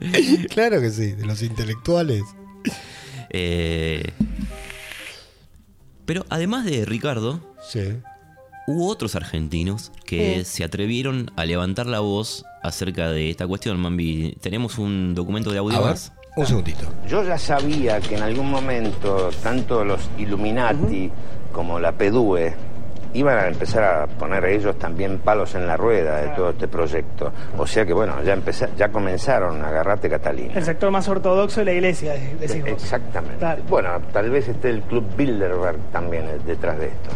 claro que sí, de los intelectuales. Eh, pero además de Ricardo, Sí. Hubo otros argentinos que se atrevieron a levantar la voz acerca de esta cuestión, Mambi. Tenemos un documento de audio A ver, más. un segundito. Yo ya sabía que en algún momento tanto los Illuminati como la PDUE iban a empezar a poner ellos también palos en la rueda de todo este proyecto. O sea que bueno, ya ya comenzaron a agarrarte Catalina. El sector más ortodoxo de la iglesia, de- decís vos. Exactamente. Bueno, tal vez esté el Club Bilderberg también eh, detrás de esto.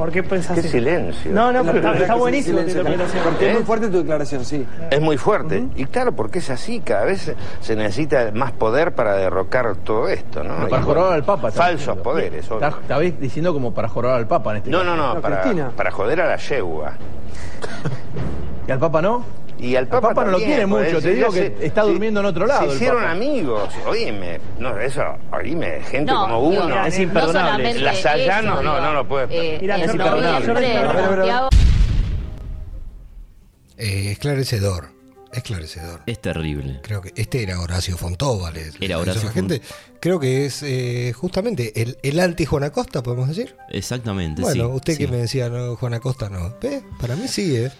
¿Por qué pensás Qué silencio. No, no, pero está, está buenísimo tu interpretación. Porque es muy fuerte tu declaración, sí. Es muy fuerte. Y claro, porque es así. Cada vez se necesita más poder para derrocar todo esto, ¿no? Pero Y para bueno, jorobar al Papa. Falsos diciendo. poderes. bien diciendo como para jorobar al Papa en este No, caso. no, no, No, para, para joder a la yegua. ¿Y al Papa no? Y al Papa, Papa no lo quiere mucho, te digo que está durmiendo en otro lado, Se hicieron Papa. amigos, oíme, no, eso, oíme, gente No, como uno. Es no imperdonable. solamente La Sayano, eso, no, no lo puede- eh, es imperdonable. Eh, esclarecedor. Esclarecedor. Es terrible. Creo que este era Horacio Fontova. le- Era Horacio la gente. Creo que es eh, justamente el, el anti Juan Acosta, podemos decir. Exactamente, Bueno, sí, usted sí. que me decía, no, Juan Acosta no. ¿Ve? Para mí sí, ¿eh?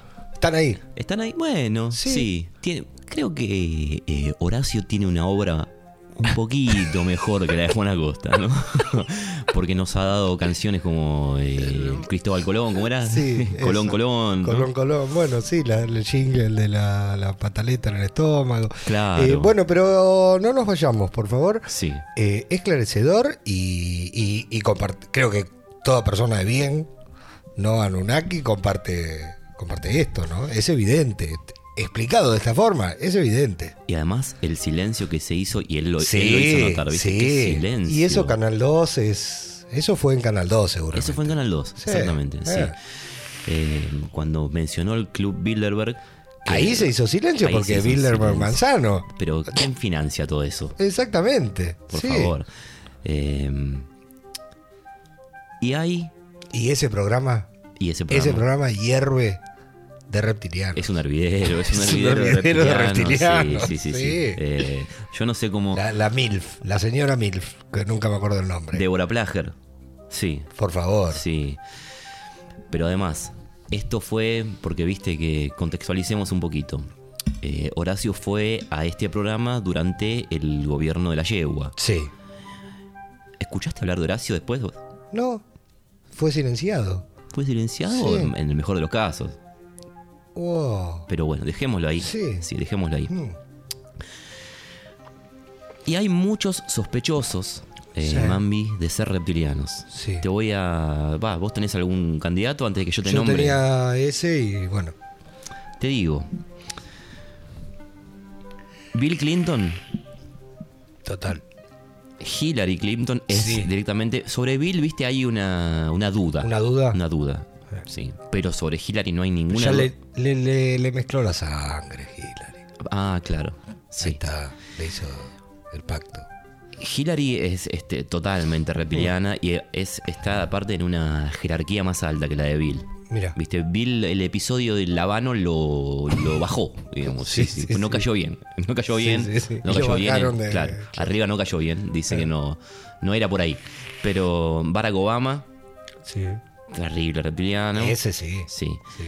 Están ahí. ¿Están ahí? Bueno, Sí. sí. Tiene- creo que eh, Horacio tiene una obra un poquito mejor que la de Juan Acosta, ¿no? Porque nos ha dado canciones como eh, Cristóbal Colón, ¿cómo era? Sí, Colón, eso. Colón. ¿no? Colón, Colón. Bueno, sí, la, el jingle el de la, la pataleta en el estómago. Claro. Eh, bueno, pero no nos vayamos, por favor. Sí. Eh, esclarecedor y, y, creo que toda persona de bien, no Anunnaki, comparte, comparte esto, ¿no? Es evidente. explicado de esta forma, es evidente. Y además el silencio que se hizo, y él lo, él Sí, lo hizo notar, ¿viste? sí. Qué silencio. Y eso Canal 2 es... Eso fue en Canal 2 seguro. Eso fue en Canal 2, Sí, exactamente. eh. sí. Eh, cuando mencionó el Club Bilderberg. Ahí se hizo silencio porque hizo Bilderberg silencio. Manzano. Pero ¿quién financia todo eso? Exactamente. Por sí. favor. Eh, y hay. Y ese programa, Y ese programa. ese programa hierve de reptilianos. Es un hervidero, es un Es un hervidero, de reptiliano, Sí, sí, sí. sí. sí. Eh, yo no sé cómo. La, la MILF, la señora MILF, que nunca me acuerdo el nombre. Débora Plager. Sí, Por favor. sí. Pero además, esto fue porque viste que contextualicemos un poquito. Eh, Horacio fue a este programa durante el gobierno de la yegua. Sí. ¿Escuchaste hablar de Horacio después? No, fue silenciado. ¿Fue silenciado Sí. en, en el mejor de los casos? Wow. Pero bueno, dejémoslo ahí. Sí. dejémoslo ahí. Mm. Y hay muchos sospechosos, eh, Sí. Mambi, de ser reptilianos. Sí. Te voy a. Va, ¿vos tenés algún candidato antes de que yo te Yo nombre? tenía ese y bueno, Te digo. Bill Clinton, total. Hillary Clinton es Sí. directamente. Sobre Bill, viste, hay una, una duda. ¿Una duda? Una duda. Sí. Pero sobre Hillary no hay ninguna ya le, le, le- le mezcló la sangre, Hillary. Ah, claro. Ahí Sí. está, le hizo el pacto. Hillary es este, totalmente reptiliana y es, está aparte en una jerarquía más alta que la de Bill. Mira, Viste, Bill, el episodio del Habano lo, lo bajó, digamos. Sí, Sí, sí, sí, no cayó bien. No cayó bien. No cayó bien. eh, de- claro, claro. arriba no cayó bien. Dice que no, no era por ahí. Pero Barack Obama, sí. Terrible reptiliano. Ese sí. Sí. sí.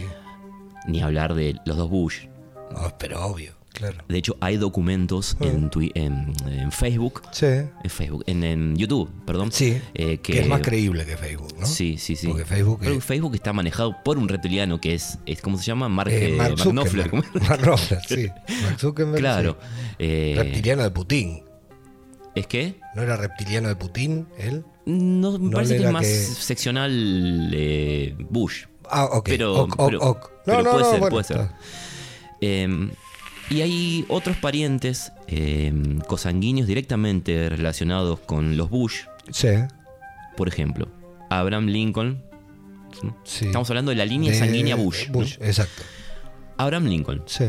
Ni hablar de los dos Bush. No, pero obvio, claro. De hecho, hay documentos en, twi- en, en Facebook. Sí. En Facebook, en, en YouTube, perdón. Sí. eh, Que es más creíble que Facebook, ¿no? Sí, sí, sí. Porque Facebook Pero es- Facebook está manejado por un reptiliano que es, es ¿cómo se llama? Mark, Eh, eh, Mark. Zuckerberg. Mark sí. Mark Zuckerberg. Claro. sí. Eh, Reptiliano de Putin. ¿Es que? ¿No era reptiliano de Putin él? No, me No parece que es más que- seccional eh, Bush. Ah, ok. Pero, ok, ok, pero- ok. pero No, no, puede ser, bueno, puede ser. Eh, y hay otros parientes eh, cosanguíneos directamente relacionados con los Bush. Sí, Por ejemplo, Abraham Lincoln. sí. Estamos hablando de la línea De- sanguínea Bush. ¿no? Bush, exacto. Abraham Lincoln, Sí,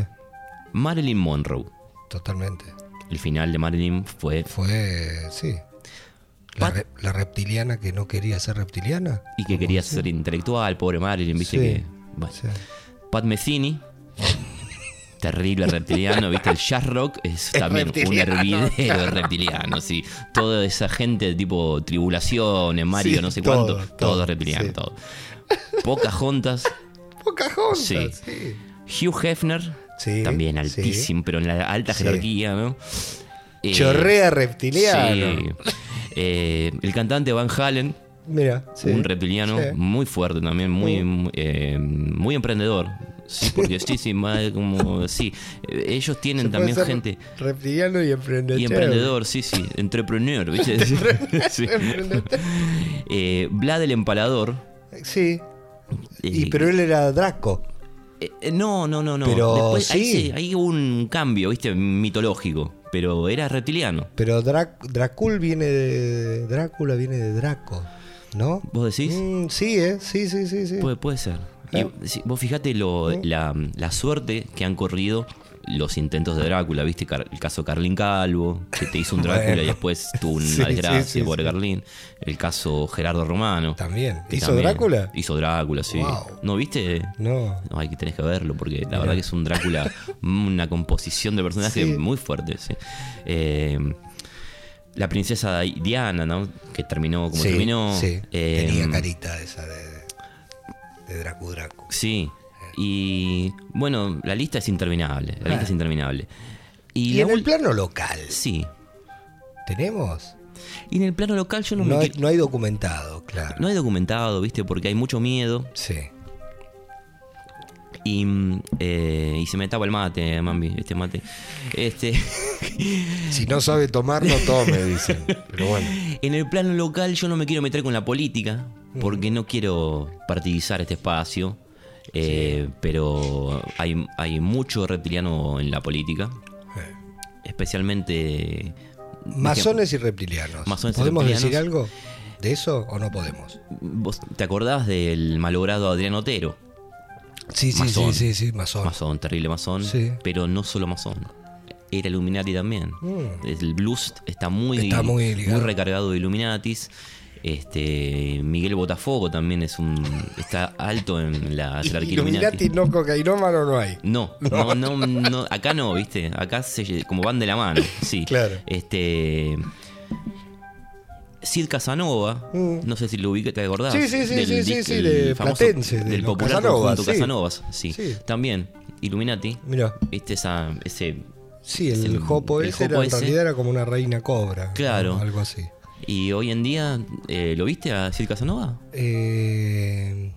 Marilyn Monroe. totalmente. El final de Marilyn fue Fue, sí. La, Pat- re- la reptiliana que no quería ser reptiliana. y que quería ser intelectual, pobre Marilyn, viste Sí, que. Bueno. Sí. Pat Metheny, terrible reptiliano, viste, el jazz rock es Es también un hervidero de reptiliano, sí. Toda esa gente tipo tribulaciones, Mario, no sé todo, cuánto, todo, todo, reptiliano, todo. Pocahontas, Pocahontas, Sí. sí. Hugh Hefner, Sí, también altísimo, pero en la alta jerarquía, ¿no? Eh, Chorrea reptiliano. sí. Eh, el cantante Van Halen, Mira, sí. un reptiliano Sí. muy fuerte también, muy, muy, eh, muy emprendedor. Sí, porque sí, sí, más como, sí. Ellos tienen también gente. Reptiliano y emprendedor. Y emprendedor, sí, sí, entrepreneur, ¿viste? Sí. Eh, Vlad el Empalador. Sí. Y, eh, pero él era Draco. eh, no, no, no, no. Pero Después, ahí, sí. se- ahí hubo un cambio, ¿viste? Mitológico. Pero era reptiliano. Pero Drac Dracul viene de. Drácula viene de Draco. ¿No? ¿Vos decís? Mm, sí, ¿eh? Sí, sí, sí. sí. Puede, puede ser. Y, vos fijate lo, la, la suerte que han corrido los intentos de Drácula, ¿viste? Car- el caso Carlin Calvo, que te hizo un Drácula Bueno. y después tuvo una Sí, desgracia, sí, sí, pobre sí. Carlin. El caso Gerardo Romano. También. ¿Hizo también- Drácula? Hizo Drácula, sí. Wow. ¿No viste? No. No, hay que tenés que verlo porque la verdad que es un Drácula, una composición de personaje Sí. muy fuerte. sí. Eh, la princesa Diana, ¿no? Que terminó como terminó. Sí. Eh, Tenía carita esa de. De Dracu Dracu. Sí. Y bueno, la lista es interminable. La lista es interminable. Y, en el plano local, Sí. ¿tenemos? Y en el plano local yo no, No, me hay, no hay documentado, claro. no hay documentado, ¿viste? Porque hay mucho miedo. Sí. Y, mm, eh, y se me tapa el mate, mami, este mate. Este. Si no sabe tomar, no tome, dicen. Pero bueno. En el plano local yo no me quiero meter con la política porque no quiero partidizar este espacio. Eh, Pero hay, hay mucho reptiliano en la política, Eh. especialmente... Masones y reptilianos. Masones y ¿Podemos reptilianos. decir algo de eso o no podemos? ¿Vos te acordás del malogrado Adrián Otero? Sí, sí, Masón. sí, sí, sí, masón. Masón, terrible masón, Sí. pero no solo masón. Era Illuminati también. Mm. El blues está muy, Está muy ligado. recargado de Illuminatis. Este, Miguel Botafogo también es un está alto en la jerarquía Illuminati no cocainómano no hay. No, no, no, no, acá no, ¿viste? Acá se, como van de la mano, sí. Claro. Este Sid Casanova, Mm. no sé si lo ubica, ¿te acordás? Sí, sí, sí, Del sí, sí, sí, de famoso- Platense, de del popular conjunto sí. Casanovas, sí. Sí. También, Illuminati. Mira. ¿Viste esa, ese Sí, el, el- Jopo el ese Jopo era, en realidad era como una reina cobra. Claro. Algo así. Y hoy en día, eh, ¿lo viste a Sid Casanova? Eh,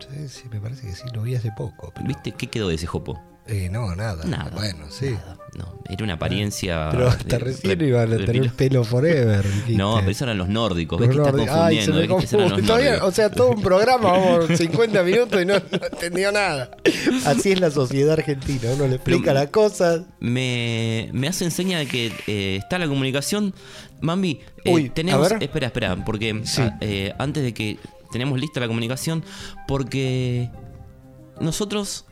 sí, sí, me parece que sí, lo vi hace poco. Pero, ¿Viste qué quedó de ese jopo? Eh, no, nada. Nada. Bueno, sí. Nada, no, era una apariencia. Pero hasta de- recién re- iban a tener pelo forever. No, pero esos eran los nórdicos. Los ¿Ves que estás. Ay, se confundiendo? me ¿Ves que esos eran los confunde. Todavía, nórdicos? o sea, todo un programa, vamos, 50 minutos y no, no entendió nada. Así es la sociedad argentina. Uno le explica Pero- las cosas. me, me hace enseña de que eh, está la comunicación. Mambi, eh, Uy, tenemos. Espera, espera, porque Sí. ah, eh, antes de que tenemos lista la comunicación, porque nosotros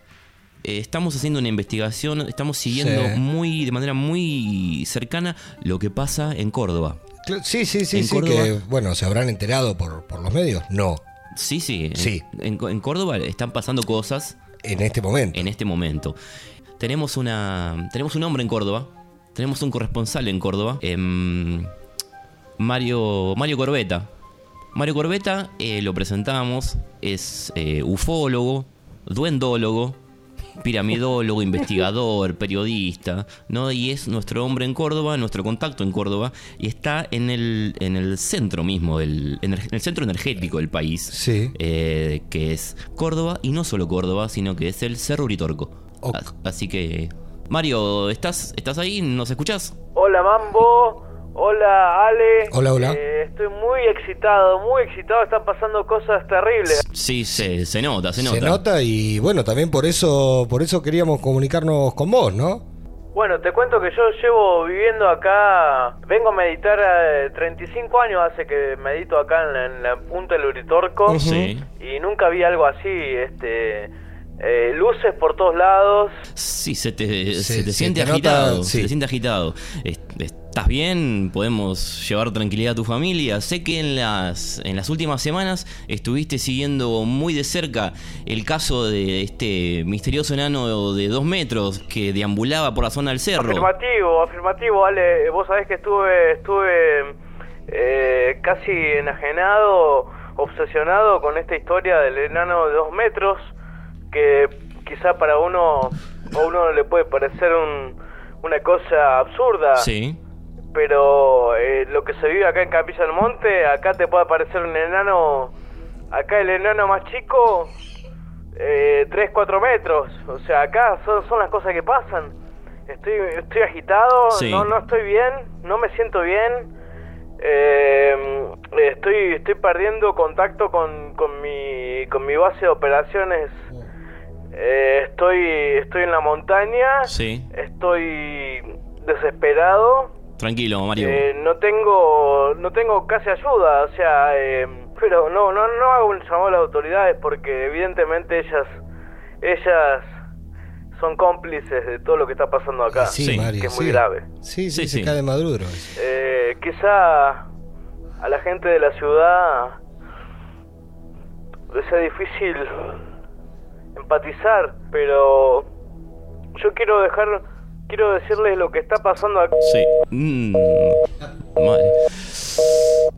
eh, estamos haciendo una investigación, estamos siguiendo Sí. muy de manera muy cercana lo que pasa en Córdoba. Sí, sí, sí, En sí, Córdoba- que bueno, se habrán enterado por, por los medios. No, Sí, sí. en- Sí. En, en Córdoba están pasando cosas en este momento. en este momento. Tenemos una tenemos un hombre en Córdoba, tenemos un corresponsal en Córdoba, em, Mario Mario Corbeta. Mario Corbeta eh, lo presentamos, es eh, ufólogo, duendólogo, piramidólogo, investigador, periodista, ¿no? Y es nuestro hombre en Córdoba, nuestro contacto en Córdoba, y está en el, en el centro mismo, del, en el, en el centro energético del país Sí. eh, que es Córdoba, y no solo Córdoba, sino que es el Cerro Uritorco. Ok. Así que, Mario, ¿estás, ¿estás ahí? ¿Nos escuchás? Hola Mambo, hola Ale. Hola, hola. Eh, estoy muy excitado, muy excitado. Están pasando cosas terribles. Sí, se, se nota, se nota. Se nota y bueno, también por eso, por eso queríamos comunicarnos con vos, ¿no? Bueno, te cuento que yo llevo viviendo acá, vengo a meditar eh, 35 años hace que medito acá en la, en la punta del Uritorco Sí. y nunca vi algo así, este, eh, luces por todos lados. Sí, se te, Se- se te se siente te nota, agitado. sí. Se te siente agitado. Es- ¿Estás bien? ¿Podemos llevar tranquilidad a tu familia? Sé que en las, en las últimas semanas estuviste siguiendo muy de cerca el caso de este misterioso enano de dos metros que deambulaba por la zona del cerro. Afirmativo, afirmativo, Ale. Vos sabés que estuve, estuve eh, casi enajenado, obsesionado con esta historia del enano de dos metros, que quizá para uno, a uno le puede parecer un- una cosa absurda, Sí. Pero eh, lo que se vive acá en Capilla del Monte, acá te puede parecer un enano, acá el enano más chico, eh, 3, 4 metros, o sea, acá son, son las cosas que pasan. Estoy, estoy agitado, Sí. no, no estoy bien, no me siento bien. Eh, estoy, estoy perdiendo contacto con, con, mi, con mi base de operaciones. Eh, estoy, estoy en la montaña. Sí. Estoy desesperado. Tranquilo, Mario. Eh, no tengo no tengo casi ayuda, o sea, eh, pero no no no hago un llamado a las autoridades porque evidentemente ellas ellas son cómplices de todo lo que está pasando acá, Sí, Sí. Mario, que es muy sí. grave. Sí, sí, Sí, se sí. cae de maduro. Eh, quizá a la gente de la ciudad les sea difícil empatizar, pero yo quiero dejar quiero decirles lo que está pasando acá. Sí. Mm, madre.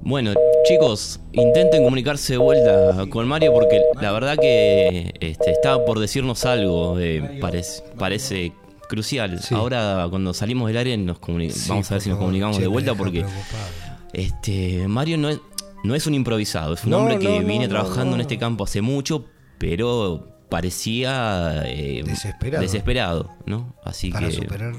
Bueno, chicos, intenten comunicarse de vuelta con Mario porque la verdad que este, estaba por decirnos algo, eh, parece, parece crucial. Sí. Ahora cuando salimos del área nos Sí, vamos a ver si nos comunicamos de vuelta porque este Mario no es, no es un improvisado, es un No, hombre que no, no, viene no, trabajando no. en este campo hace mucho, pero parecía eh, Desesperado. desesperado, ¿no? Así Para que superar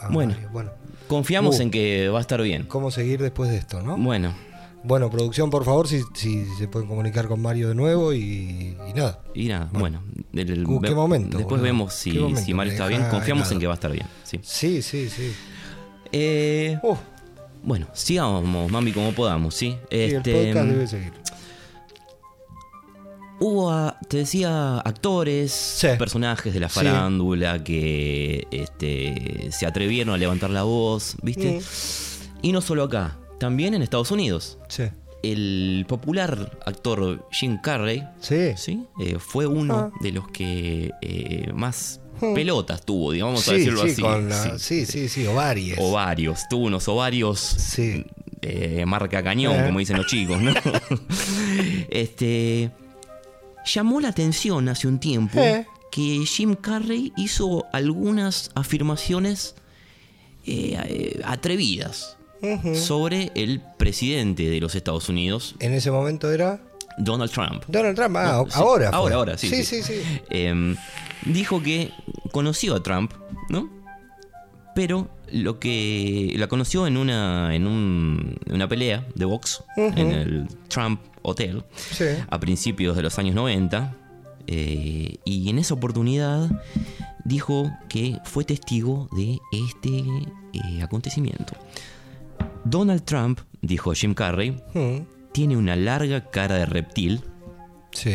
a- a Bueno. Bueno, confiamos Uh. en que va a estar bien. ¿cómo seguir después de esto, no? Bueno, Bueno, producción, por favor, si, si se pueden comunicar con Mario de nuevo y, y nada. Y nada, bueno. el- ¿Qué ve- momento, Después boludo? vemos si, ¿Qué si Mario está bien. Confiamos en que va a estar bien. Sí. Sí, sí, sí. Eh, Uf, bueno, sigamos, mami, como podamos, ¿sí? y el Este, podcast debe seguir. Hubo, a- te decía, actores, personajes de la Sí. farándula que este, se atrevieron a levantar la voz, ¿viste? Y no solo acá, también en Estados Unidos. Sí. El popular actor Jim Carrey Sí. Eh, fue uno Ah. de los que eh, más Hmm. pelotas tuvo, digamos a Sí, decirlo sí, así. la- sí, sí, sí, ovarios. Ovarios, tuvo unos ovarios eh, marca cañón, Eh. como dicen los chicos, ¿no? este llamó la atención hace un tiempo Eh. que Jim Carrey hizo algunas afirmaciones eh, eh, atrevidas sobre el presidente de los Estados Unidos, En ese momento era Donald Trump. Donald Trump. Ah, No, sí, ahora. fue. Ahora, ahora, sí. Sí, sí. sí, sí. Em, dijo que conoció a Trump, ¿no? Pero lo que la conoció en una en un- una pelea de box en el Trump Hotel Sí. a principios de los años 90 eh, y en esa oportunidad dijo que fue testigo de este eh, acontecimiento. Donald Trump, dijo Jim Carrey, Mm. tiene una larga cara de reptil,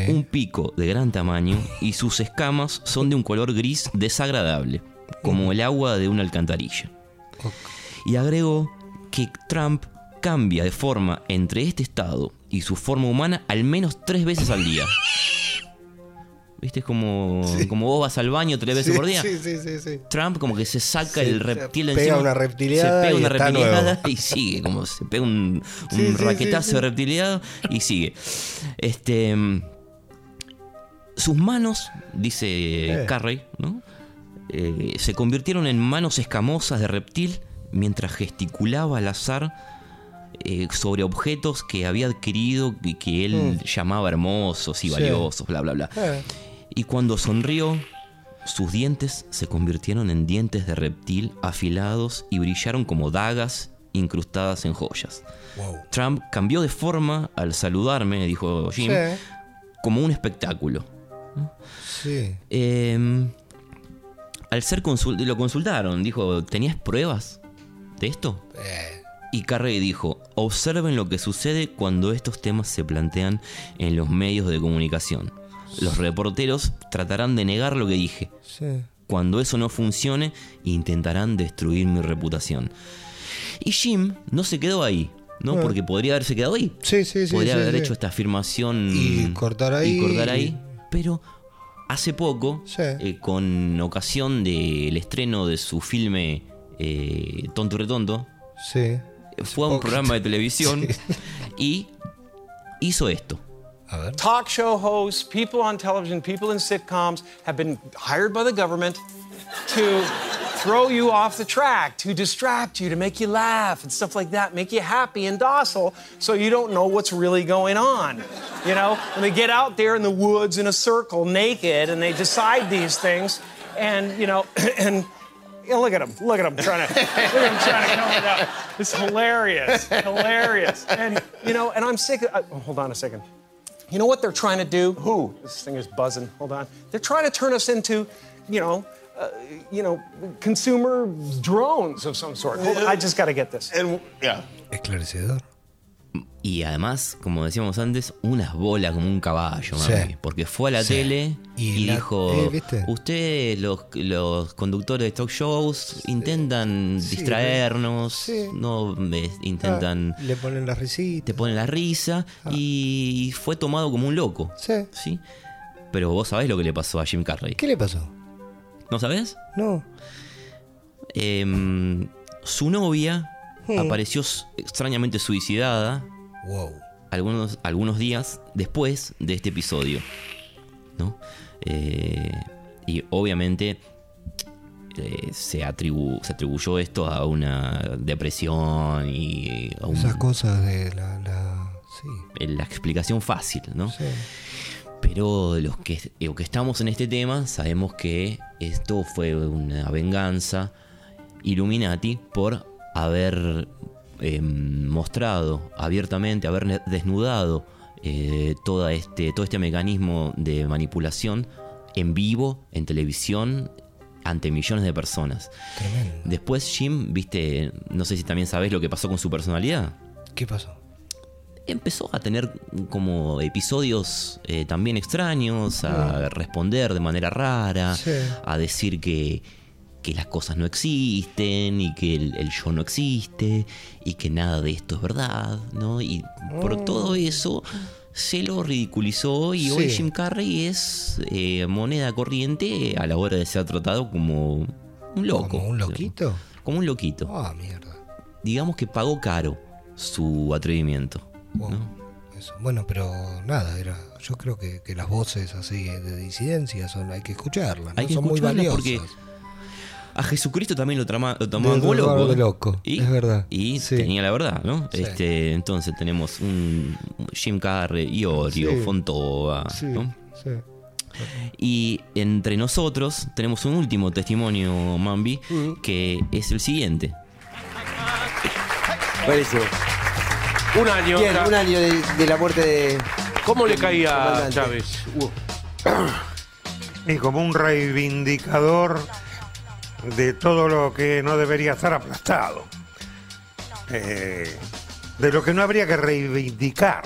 un pico de gran tamaño y sus escamas son de un color gris desagradable, como el agua de una alcantarilla. Y agregó que Trump cambia de forma entre este estado y su forma humana al menos tres veces al día. ¿Viste? Es como, como vos vas al baño tres veces Sí, por día. Sí, sí, sí, sí. Trump como que se saca el se reptil pega encima. una reptiliada Se pega y una reptiliada y sigue, como se pega un, raquetazo de reptiliado y sigue. Este. Sus manos, dice Eh. Carrey, ¿no? Eh, se convirtieron en manos escamosas de reptil mientras gesticulaba al azar eh, sobre objetos que había adquirido y que él Mm. llamaba hermosos y Sí. valiosos, bla, bla, bla. Eh. Y cuando sonrió, sus dientes se convirtieron en dientes de reptil afilados y brillaron como dagas incrustadas en joyas. Wow. Trump cambió de forma al saludarme, dijo Jim, Sí. como un espectáculo. Sí. Eh, al ser consul- lo consultaron, dijo, ¿tenías pruebas de esto? Eh. Y Carrey dijo, observen lo que sucede cuando estos temas se plantean en los medios de comunicación. Los reporteros tratarán de negar lo que dije. Sí. Cuando eso no funcione, intentarán destruir mi reputación. Y Jim no se quedó ahí, ¿no? Ah. Porque podría haberse quedado ahí. Sí, sí, sí. podría sí, haber sí. hecho esta afirmación Y cortar ahí. y cortar ahí. Pero hace poco, eh, con ocasión del estreno de su filme eh, Tonto y Retonto, Sí. Fue a un programa de televisión y hizo esto. Talk show hosts, people on television, people in sitcoms have been hired by the government to throw you off the track, to distract you, to make you laugh and stuff like that, make you happy and docile so you don't know what's really going on. You know, when they get out there in the woods in a circle naked and they decide these things and, you know, and you know, look at him. Look at him trying to. look at him trying to come it up. It's hilarious, hilarious. And you know, and I'm sick. Of, uh, oh, hold on a second. You know what they're trying to do? Who? This thing is buzzing. Hold on. They're trying to turn us into, you know, uh, you know, consumer drones of some sort. Hold on, I just got to get this. And yeah. Esclarecedor. Y además, como decíamos antes, unas bolas como un caballo, Sí. mami, porque fue a la Sí. tele y, Y la- dijo, eh, ustedes, los, los conductores de talk shows, intentan Sí, distraernos, no eh, intentan... Ah, le ponen la risita. Te ponen la risa y fue tomado como un loco. Sí. Pero vos sabés lo que le pasó a Jim Carrey. ¿Qué le pasó? ¿No sabés? No. Em, su novia Hmm. apareció extrañamente suicidada Wow. algunos, algunos días después de este episodio. ¿no? Eh, y obviamente eh, se, atribu- se atribuyó esto a una depresión y a un- Esas cosas de la. la sí. la explicación fácil, ¿no? Sí. Pero los que, los que estamos en este tema sabemos que esto fue una venganza Illuminati por haber eh, mostrado abiertamente, haber desnudado eh, toda este, todo este mecanismo de manipulación en vivo, en televisión, ante millones de personas. Tremendo. Después Jim, viste, no sé si también sabes lo que pasó con su personalidad. ¿Qué pasó? Empezó a tener como episodios eh, también extraños, a responder de manera rara, Sí. a decir que, que las cosas no existen y que el, el yo no existe y que nada de esto es verdad, ¿no? Y por todo eso se lo ridiculizó y hoy. Jim Carrey es eh, moneda corriente a la hora de ser tratado como un loco. ¿Como un loquito? Como un loquito. Ah, mierda. Digamos que pagó caro su atrevimiento. Wow. ¿no? Eso. Bueno, pero nada, era, yo creo que, que las voces así de disidencia son, hay que escucharlas, ¿no? Hay que son muy valiosas. porque a Jesucristo también lo, trama, lo tomaban como de- loco. de ¿eh? loco, Y, es verdad. Y Sí. tenía la verdad, ¿no? Sí. Este, entonces tenemos un Jim Carrey, Iorio, Sí. Fontova, Sí, ¿no? sí. Y entre nosotros tenemos un último testimonio, Mambi, Mm. que es el siguiente. Buenísimo. Un año. Bien, un año de, de la muerte de. ¿Cómo le caía a. Chávez? Y como un reivindicador de todo lo que no debería estar aplastado. Eh, de lo que no habría que reivindicar.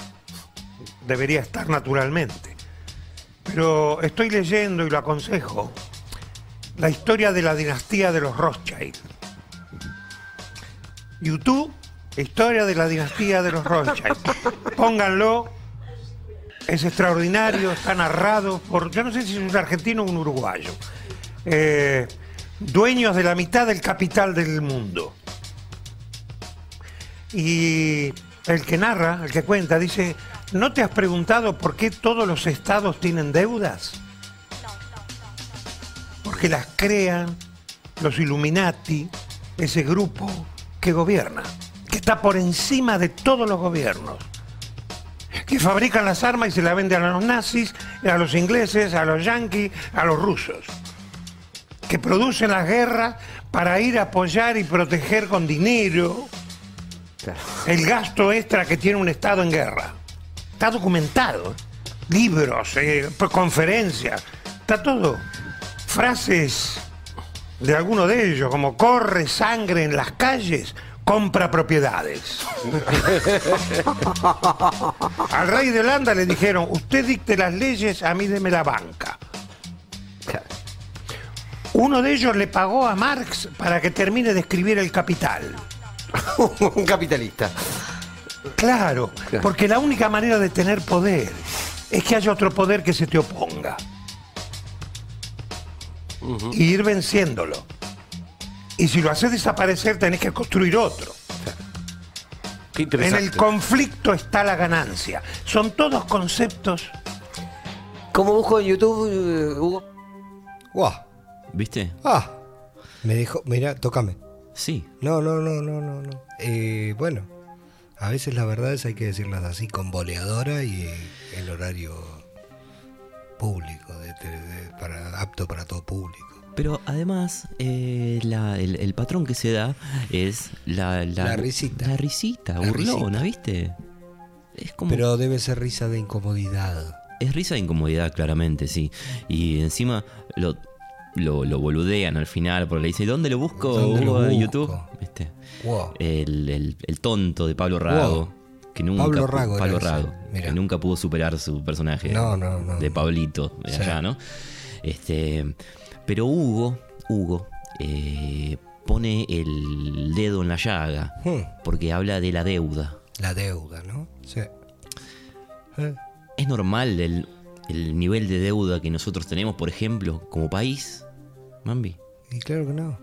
Debería estar naturalmente. Pero estoy leyendo y lo aconsejo la historia de la dinastía de los Rothschild. YouTube, historia de la dinastía de los Rothschild. Pónganlo, es extraordinario, está narrado por, yo no sé si es un argentino o un uruguayo, Eh, dueños de la mitad del capital del mundo. Y el que narra, el que cuenta, dice, ¿no te has preguntado por qué todos los estados tienen deudas? Porque las crean los Illuminati, ese grupo que gobierna, que está por encima de todos los gobiernos que fabrican las armas y se las venden a los nazis, a los ingleses, a los yanquis, a los rusos, que producen las guerras para ir a apoyar y proteger con dinero el gasto extra que tiene un Estado en guerra. Está documentado, libros, eh, conferencias, está todo. Frases de alguno de ellos, como corre sangre en las calles, compra propiedades. Al rey de Holanda le dijeron, usted dicte las leyes, a mí deme la banca. Uno de ellos le pagó a Marx para que termine de escribir el capital. un capitalista. Claro, porque la única manera de tener poder es que haya otro poder que se te oponga. Y ir venciéndolo. Y si lo haces desaparecer, tenés que construir otro. Qué En el conflicto está la ganancia. Son todos conceptos. Como busco en YouTube, eh, Hugo. Guau. ¿Viste? Ah. Me dijo, mira, tócame. Sí. No, no, no, no, no, no. Eh, bueno, a veces las verdades hay que decirlas así con boleadora y en horario público, de- de- de- para, apto para todo público. Pero además, eh, la- el, el patrón que se da es la, La risita. La risita, La burlona, risita. ¿viste? Es como. Pero debe ser risa de incomodidad. Es risa de incomodidad, claramente, sí. Y encima lo, lo, lo boludean al final, porque le dice, ¿dónde lo busco? ¿Dónde lo Hugo, en busco? YouTube. Wow. El, el- el tonto de Pablo Rago. Que nunca, Pablo Rago Pablo que nunca pudo superar su personaje No, no, no, de. Pablito de Sí. allá, ¿no? Este, pero Hugo, Hugo, eh, pone el dedo en la llaga Hmm. porque habla de la deuda. La deuda, ¿no? Sí. Eh, ¿Es normal el, el nivel de deuda que nosotros tenemos, por ejemplo, como país? Mambi. Y claro que no.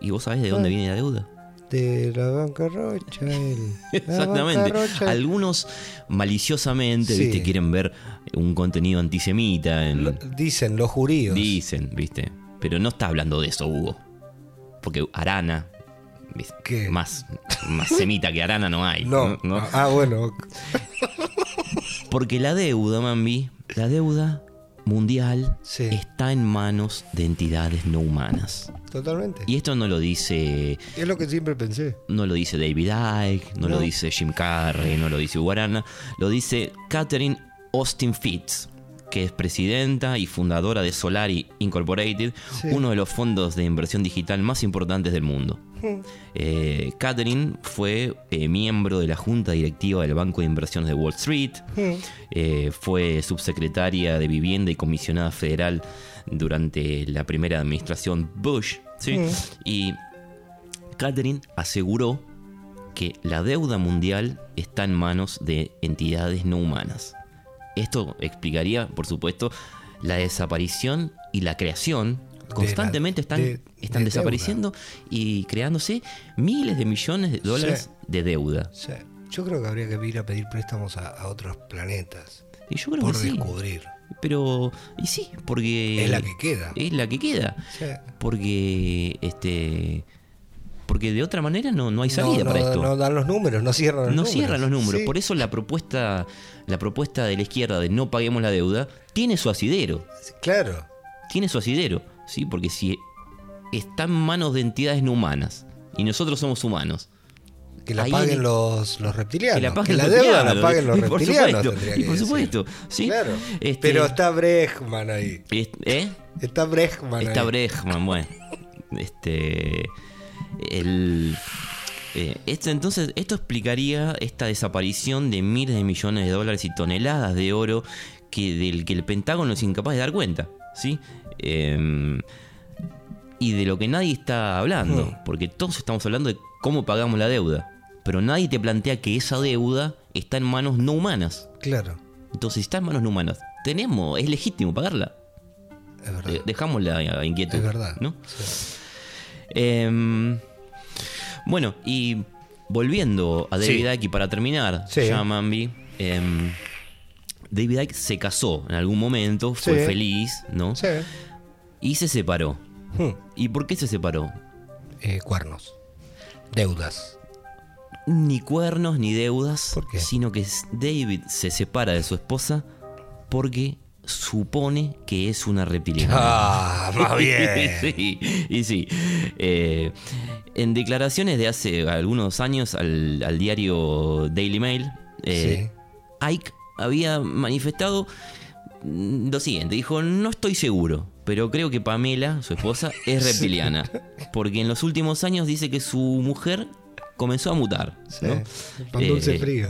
¿Y vos sabés de dónde viene la deuda? De la banca rocha. el- Exactamente. Algunos maliciosamente, Sí. viste, quieren ver un contenido antisemita en, Lo- dicen los juríos. Dicen, viste. Pero no está hablando de eso, Hugo. Porque Arana. ¿viste? ¿Qué? Más, más semita que Arana no hay. No. ¿no? Ah, bueno. Porque la deuda, Mambi, la deuda mundial está en manos de entidades no humanas. Totalmente. Y esto no lo dice Es lo que siempre pensé. no lo dice David Icke, no, lo No. dice Jim Carrey, no lo dice Guarana, lo dice Catherine Austin Fitz, que es presidenta y fundadora de Solari Incorporated, Sí. uno de los fondos de inversión digital más importantes del mundo. Eh, Catherine fue eh, miembro de la junta directiva del Banco de Inversiones de Wall Street, eh, fue subsecretaria de Vivienda y comisionada federal durante la primera administración Bush, ¿sí? Mm. y Catherine aseguró que la deuda mundial está en manos de entidades no humanas. Esto explicaría, por supuesto, la desaparición y la creación. Constantemente están, de- están de desapareciendo y creándose miles de millones de dólares Sí. de deuda. Sí. Yo creo que habría que ir a pedir préstamos a, a otros planetas. Y yo creo por que sí. descubrir. Pero, y sí, porque... Es la que queda. Es la que queda. Porque, este... Porque de otra manera no, no hay salida no, para no- esto. no dan los números, no cierran los no números. cierran los números. Sí. Por eso la propuesta, la propuesta de la izquierda de no paguemos la deuda tiene su asidero. Claro. Tiene su asidero, ¿sí? Porque si está en manos de entidades no humanas y nosotros somos humanos. Que la ahí paguen en- los, los reptilianos. Que la paguen la los deuda la reptilianos, paguen los y por reptilianos. supuesto, y que por supuesto, sí. Claro. Este- Pero está Brejman ahí. ¿Eh? Está Brejman Está ahí. Bueno. Este. El. eh, esto, entonces, esto explicaría esta desaparición de miles de millones de dólares y toneladas de oro que, del que el Pentágono es incapaz de dar cuenta. ¿Sí? Em, y de lo que nadie está hablando. Hmm. Porque todos estamos hablando de cómo pagamos la deuda. Pero nadie te plantea que esa deuda está en manos no humanas. Claro. Entonces, si está en manos no humanas, tenemos, es legítimo pagarla. Es verdad. Eh, dejamos la eh, inquietud. Es verdad. ¿no? Em, bueno, y volviendo a David Sí. Icke y para terminar, Sí. ya Mambi, em, David Icke se casó en algún momento, fue Sí. feliz, ¿no? Sí. Y se separó. Hmm. ¿Y por qué se separó? Eh, cuernos. Deudas. Ni cuernos ni deudas, sino que David se separa de su esposa porque supone que es una reptiliana. Ah, más bien. sí, y sí. Eh, en declaraciones de hace algunos años al, al diario Daily Mail, eh, Ike había manifestado mm, lo siguiente, dijo, no estoy seguro, pero creo que Pamela, su esposa, es reptiliana, porque en los últimos años dice que su mujer comenzó a mutar. Sí, ¿no? pan dulce Eh, frío.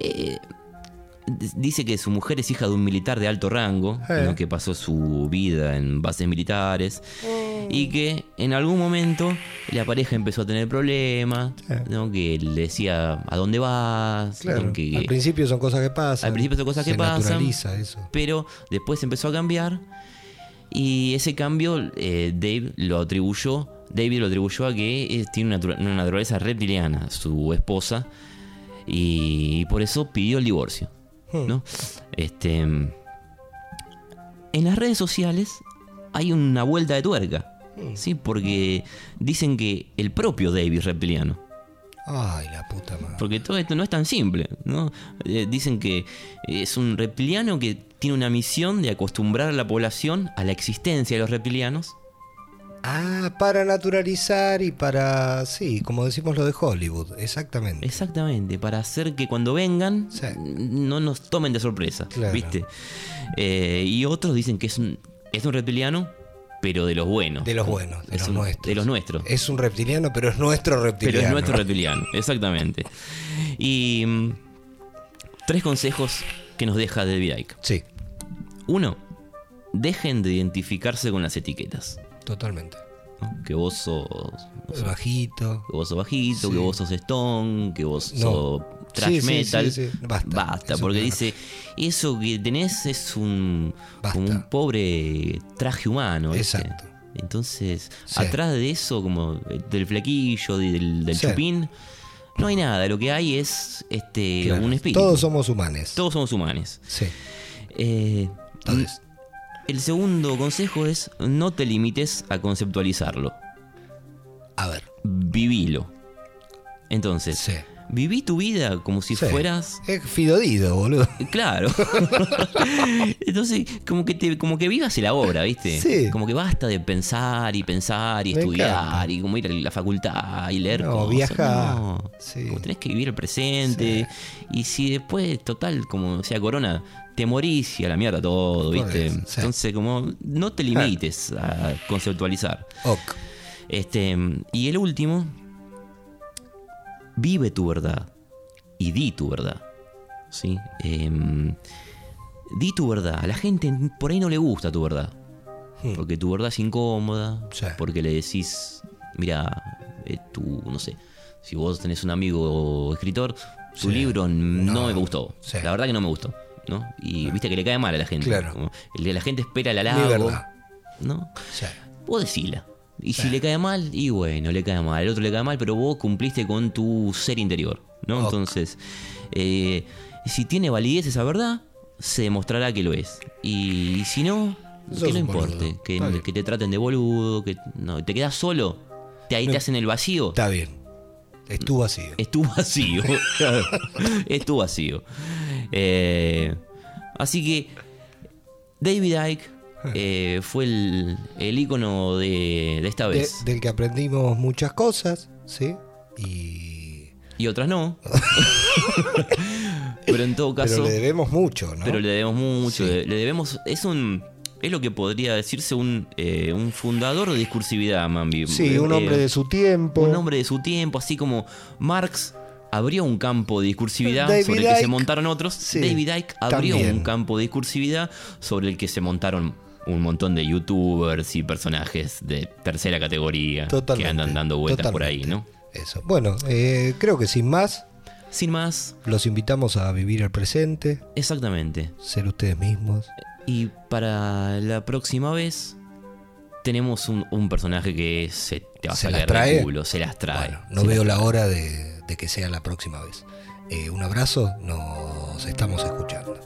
eh, dice que su mujer es hija de un militar de alto rango. ¿no? que pasó su vida en bases militares, y que en algún momento la pareja empezó a tener problemas, ¿no? que le decía, ¿a dónde vas? Claro. ¿no? Que- Al principio son cosas que pasan. al principio son cosas Se que pasan. naturaliza eso. Pero después empezó a cambiar. Y ese cambio eh, Dave lo atribuyó. David lo atribuyó a que eh, tiene una naturaleza reptiliana, su esposa. Y, por eso pidió el divorcio. Hmm. ¿no? Este. En las redes sociales hay una vuelta de tuerca. ¿sí? Porque dicen que el propio David reptiliano. Ay, la puta madre. Porque todo esto no es tan simple, ¿no? Eh, dicen que es un reptiliano que tiene una misión de acostumbrar a la población a la existencia de los reptilianos. Ah, para naturalizar y para. Sí, como decimos lo de Hollywood, exactamente. Exactamente, para hacer que cuando vengan no nos tomen de sorpresa, Claro. ¿viste? Eh, y otros dicen que es un, es un reptiliano, pero de los buenos. De los buenos, de Es los un- nuestros. De los nuestros. Es un reptiliano, pero es nuestro reptiliano. Pero es nuestro reptiliano, exactamente. Y mm, tres consejos que nos deja David Icke. Sí. Uno, dejen de identificarse con las etiquetas. Totalmente. ¿no? Que vos sos Bajito. que vos sos bajito, Sí. que vos sos stone, que vos No. sos trash Sí, metal. sí. Basta. Eso porque claro. dice, eso que tenés es un, como un pobre traje humano. Exacto. Entonces, atrás de eso, como del flequillo, del, del chupín, no hay nada. Lo que hay es este Claro. un espíritu. Todos somos humanos. Todos somos humanos. Sí. Eh, el segundo consejo es no te limites a conceptualizarlo. A ver. Vivilo. Entonces, Viví tu vida como si Sí. fueras. Es Fidodido, boludo. Claro. Entonces, como que te, como que vivas en la obra, ¿viste? Sí. Como que basta de pensar y pensar y Me estudiar encanta. y como ir a la facultad y leer No, cosas. No. Sí. Como tenés que vivir el presente. Y si después, total, como sea Corona, te morís y a la mierda todo, ¿viste? eso, sí. Entonces, como no te limites a conceptualizar. Ok. Este, y el último, vive tu verdad y di tu verdad. ¿Sí? Em, di tu verdad. A la gente por ahí no le gusta tu verdad. Porque tu verdad es incómoda. Porque le decís, mira, eh, tú, no sé, si vos tenés un amigo escritor, tu Sí. libro no, No. me gustó. Sí. La verdad que no me gustó. ¿No? Y viste que le cae mal a la gente. Claro. Como la gente espera el halago. ¿No? Sí. Vos decila. Y si le cae mal, y bueno, le cae mal. El otro le cae mal, pero vos cumpliste con tu ser interior. ¿no? Entonces, eh, si tiene validez esa verdad, se demostrará que lo es. Y, si no, que no importe. Que, te traten de boludo, que no, te quedas solo. Te, ahí No. te hacen el vacío. Está bien. Es tu vacío. Es tu vacío. es tu vacío. Eh, así que David Icke eh, fue el, el ícono de, de esta De- vez. del que aprendimos muchas cosas, ¿sí? Y. Y otras no. pero en todo caso. Pero le debemos mucho, ¿no? Pero le debemos mucho. Sí. Le debemos. Es un. Es lo que podría decirse un, eh, un fundador de discursividad, Mambi. Sí, un Eh, hombre de su tiempo. Un hombre de su tiempo, así como Marx abrió un campo de discursividad David sobre el que se montaron otros. sí, David Icke abrió también. un campo de discursividad sobre el que se montaron un montón de youtubers y personajes de tercera categoría que andan dando vueltas por ahí. ¿no? Eso. Bueno, eh, creo que sin más, Sin más, los invitamos a vivir el presente, exactamente. ser ustedes mismos. Y para la próxima vez tenemos un, un personaje que se te va a ¿Se las sacar trae? del culo, se las trae. Bueno, no Se veo la hora de, de que sea la próxima vez. Eh, un abrazo, nos estamos escuchando.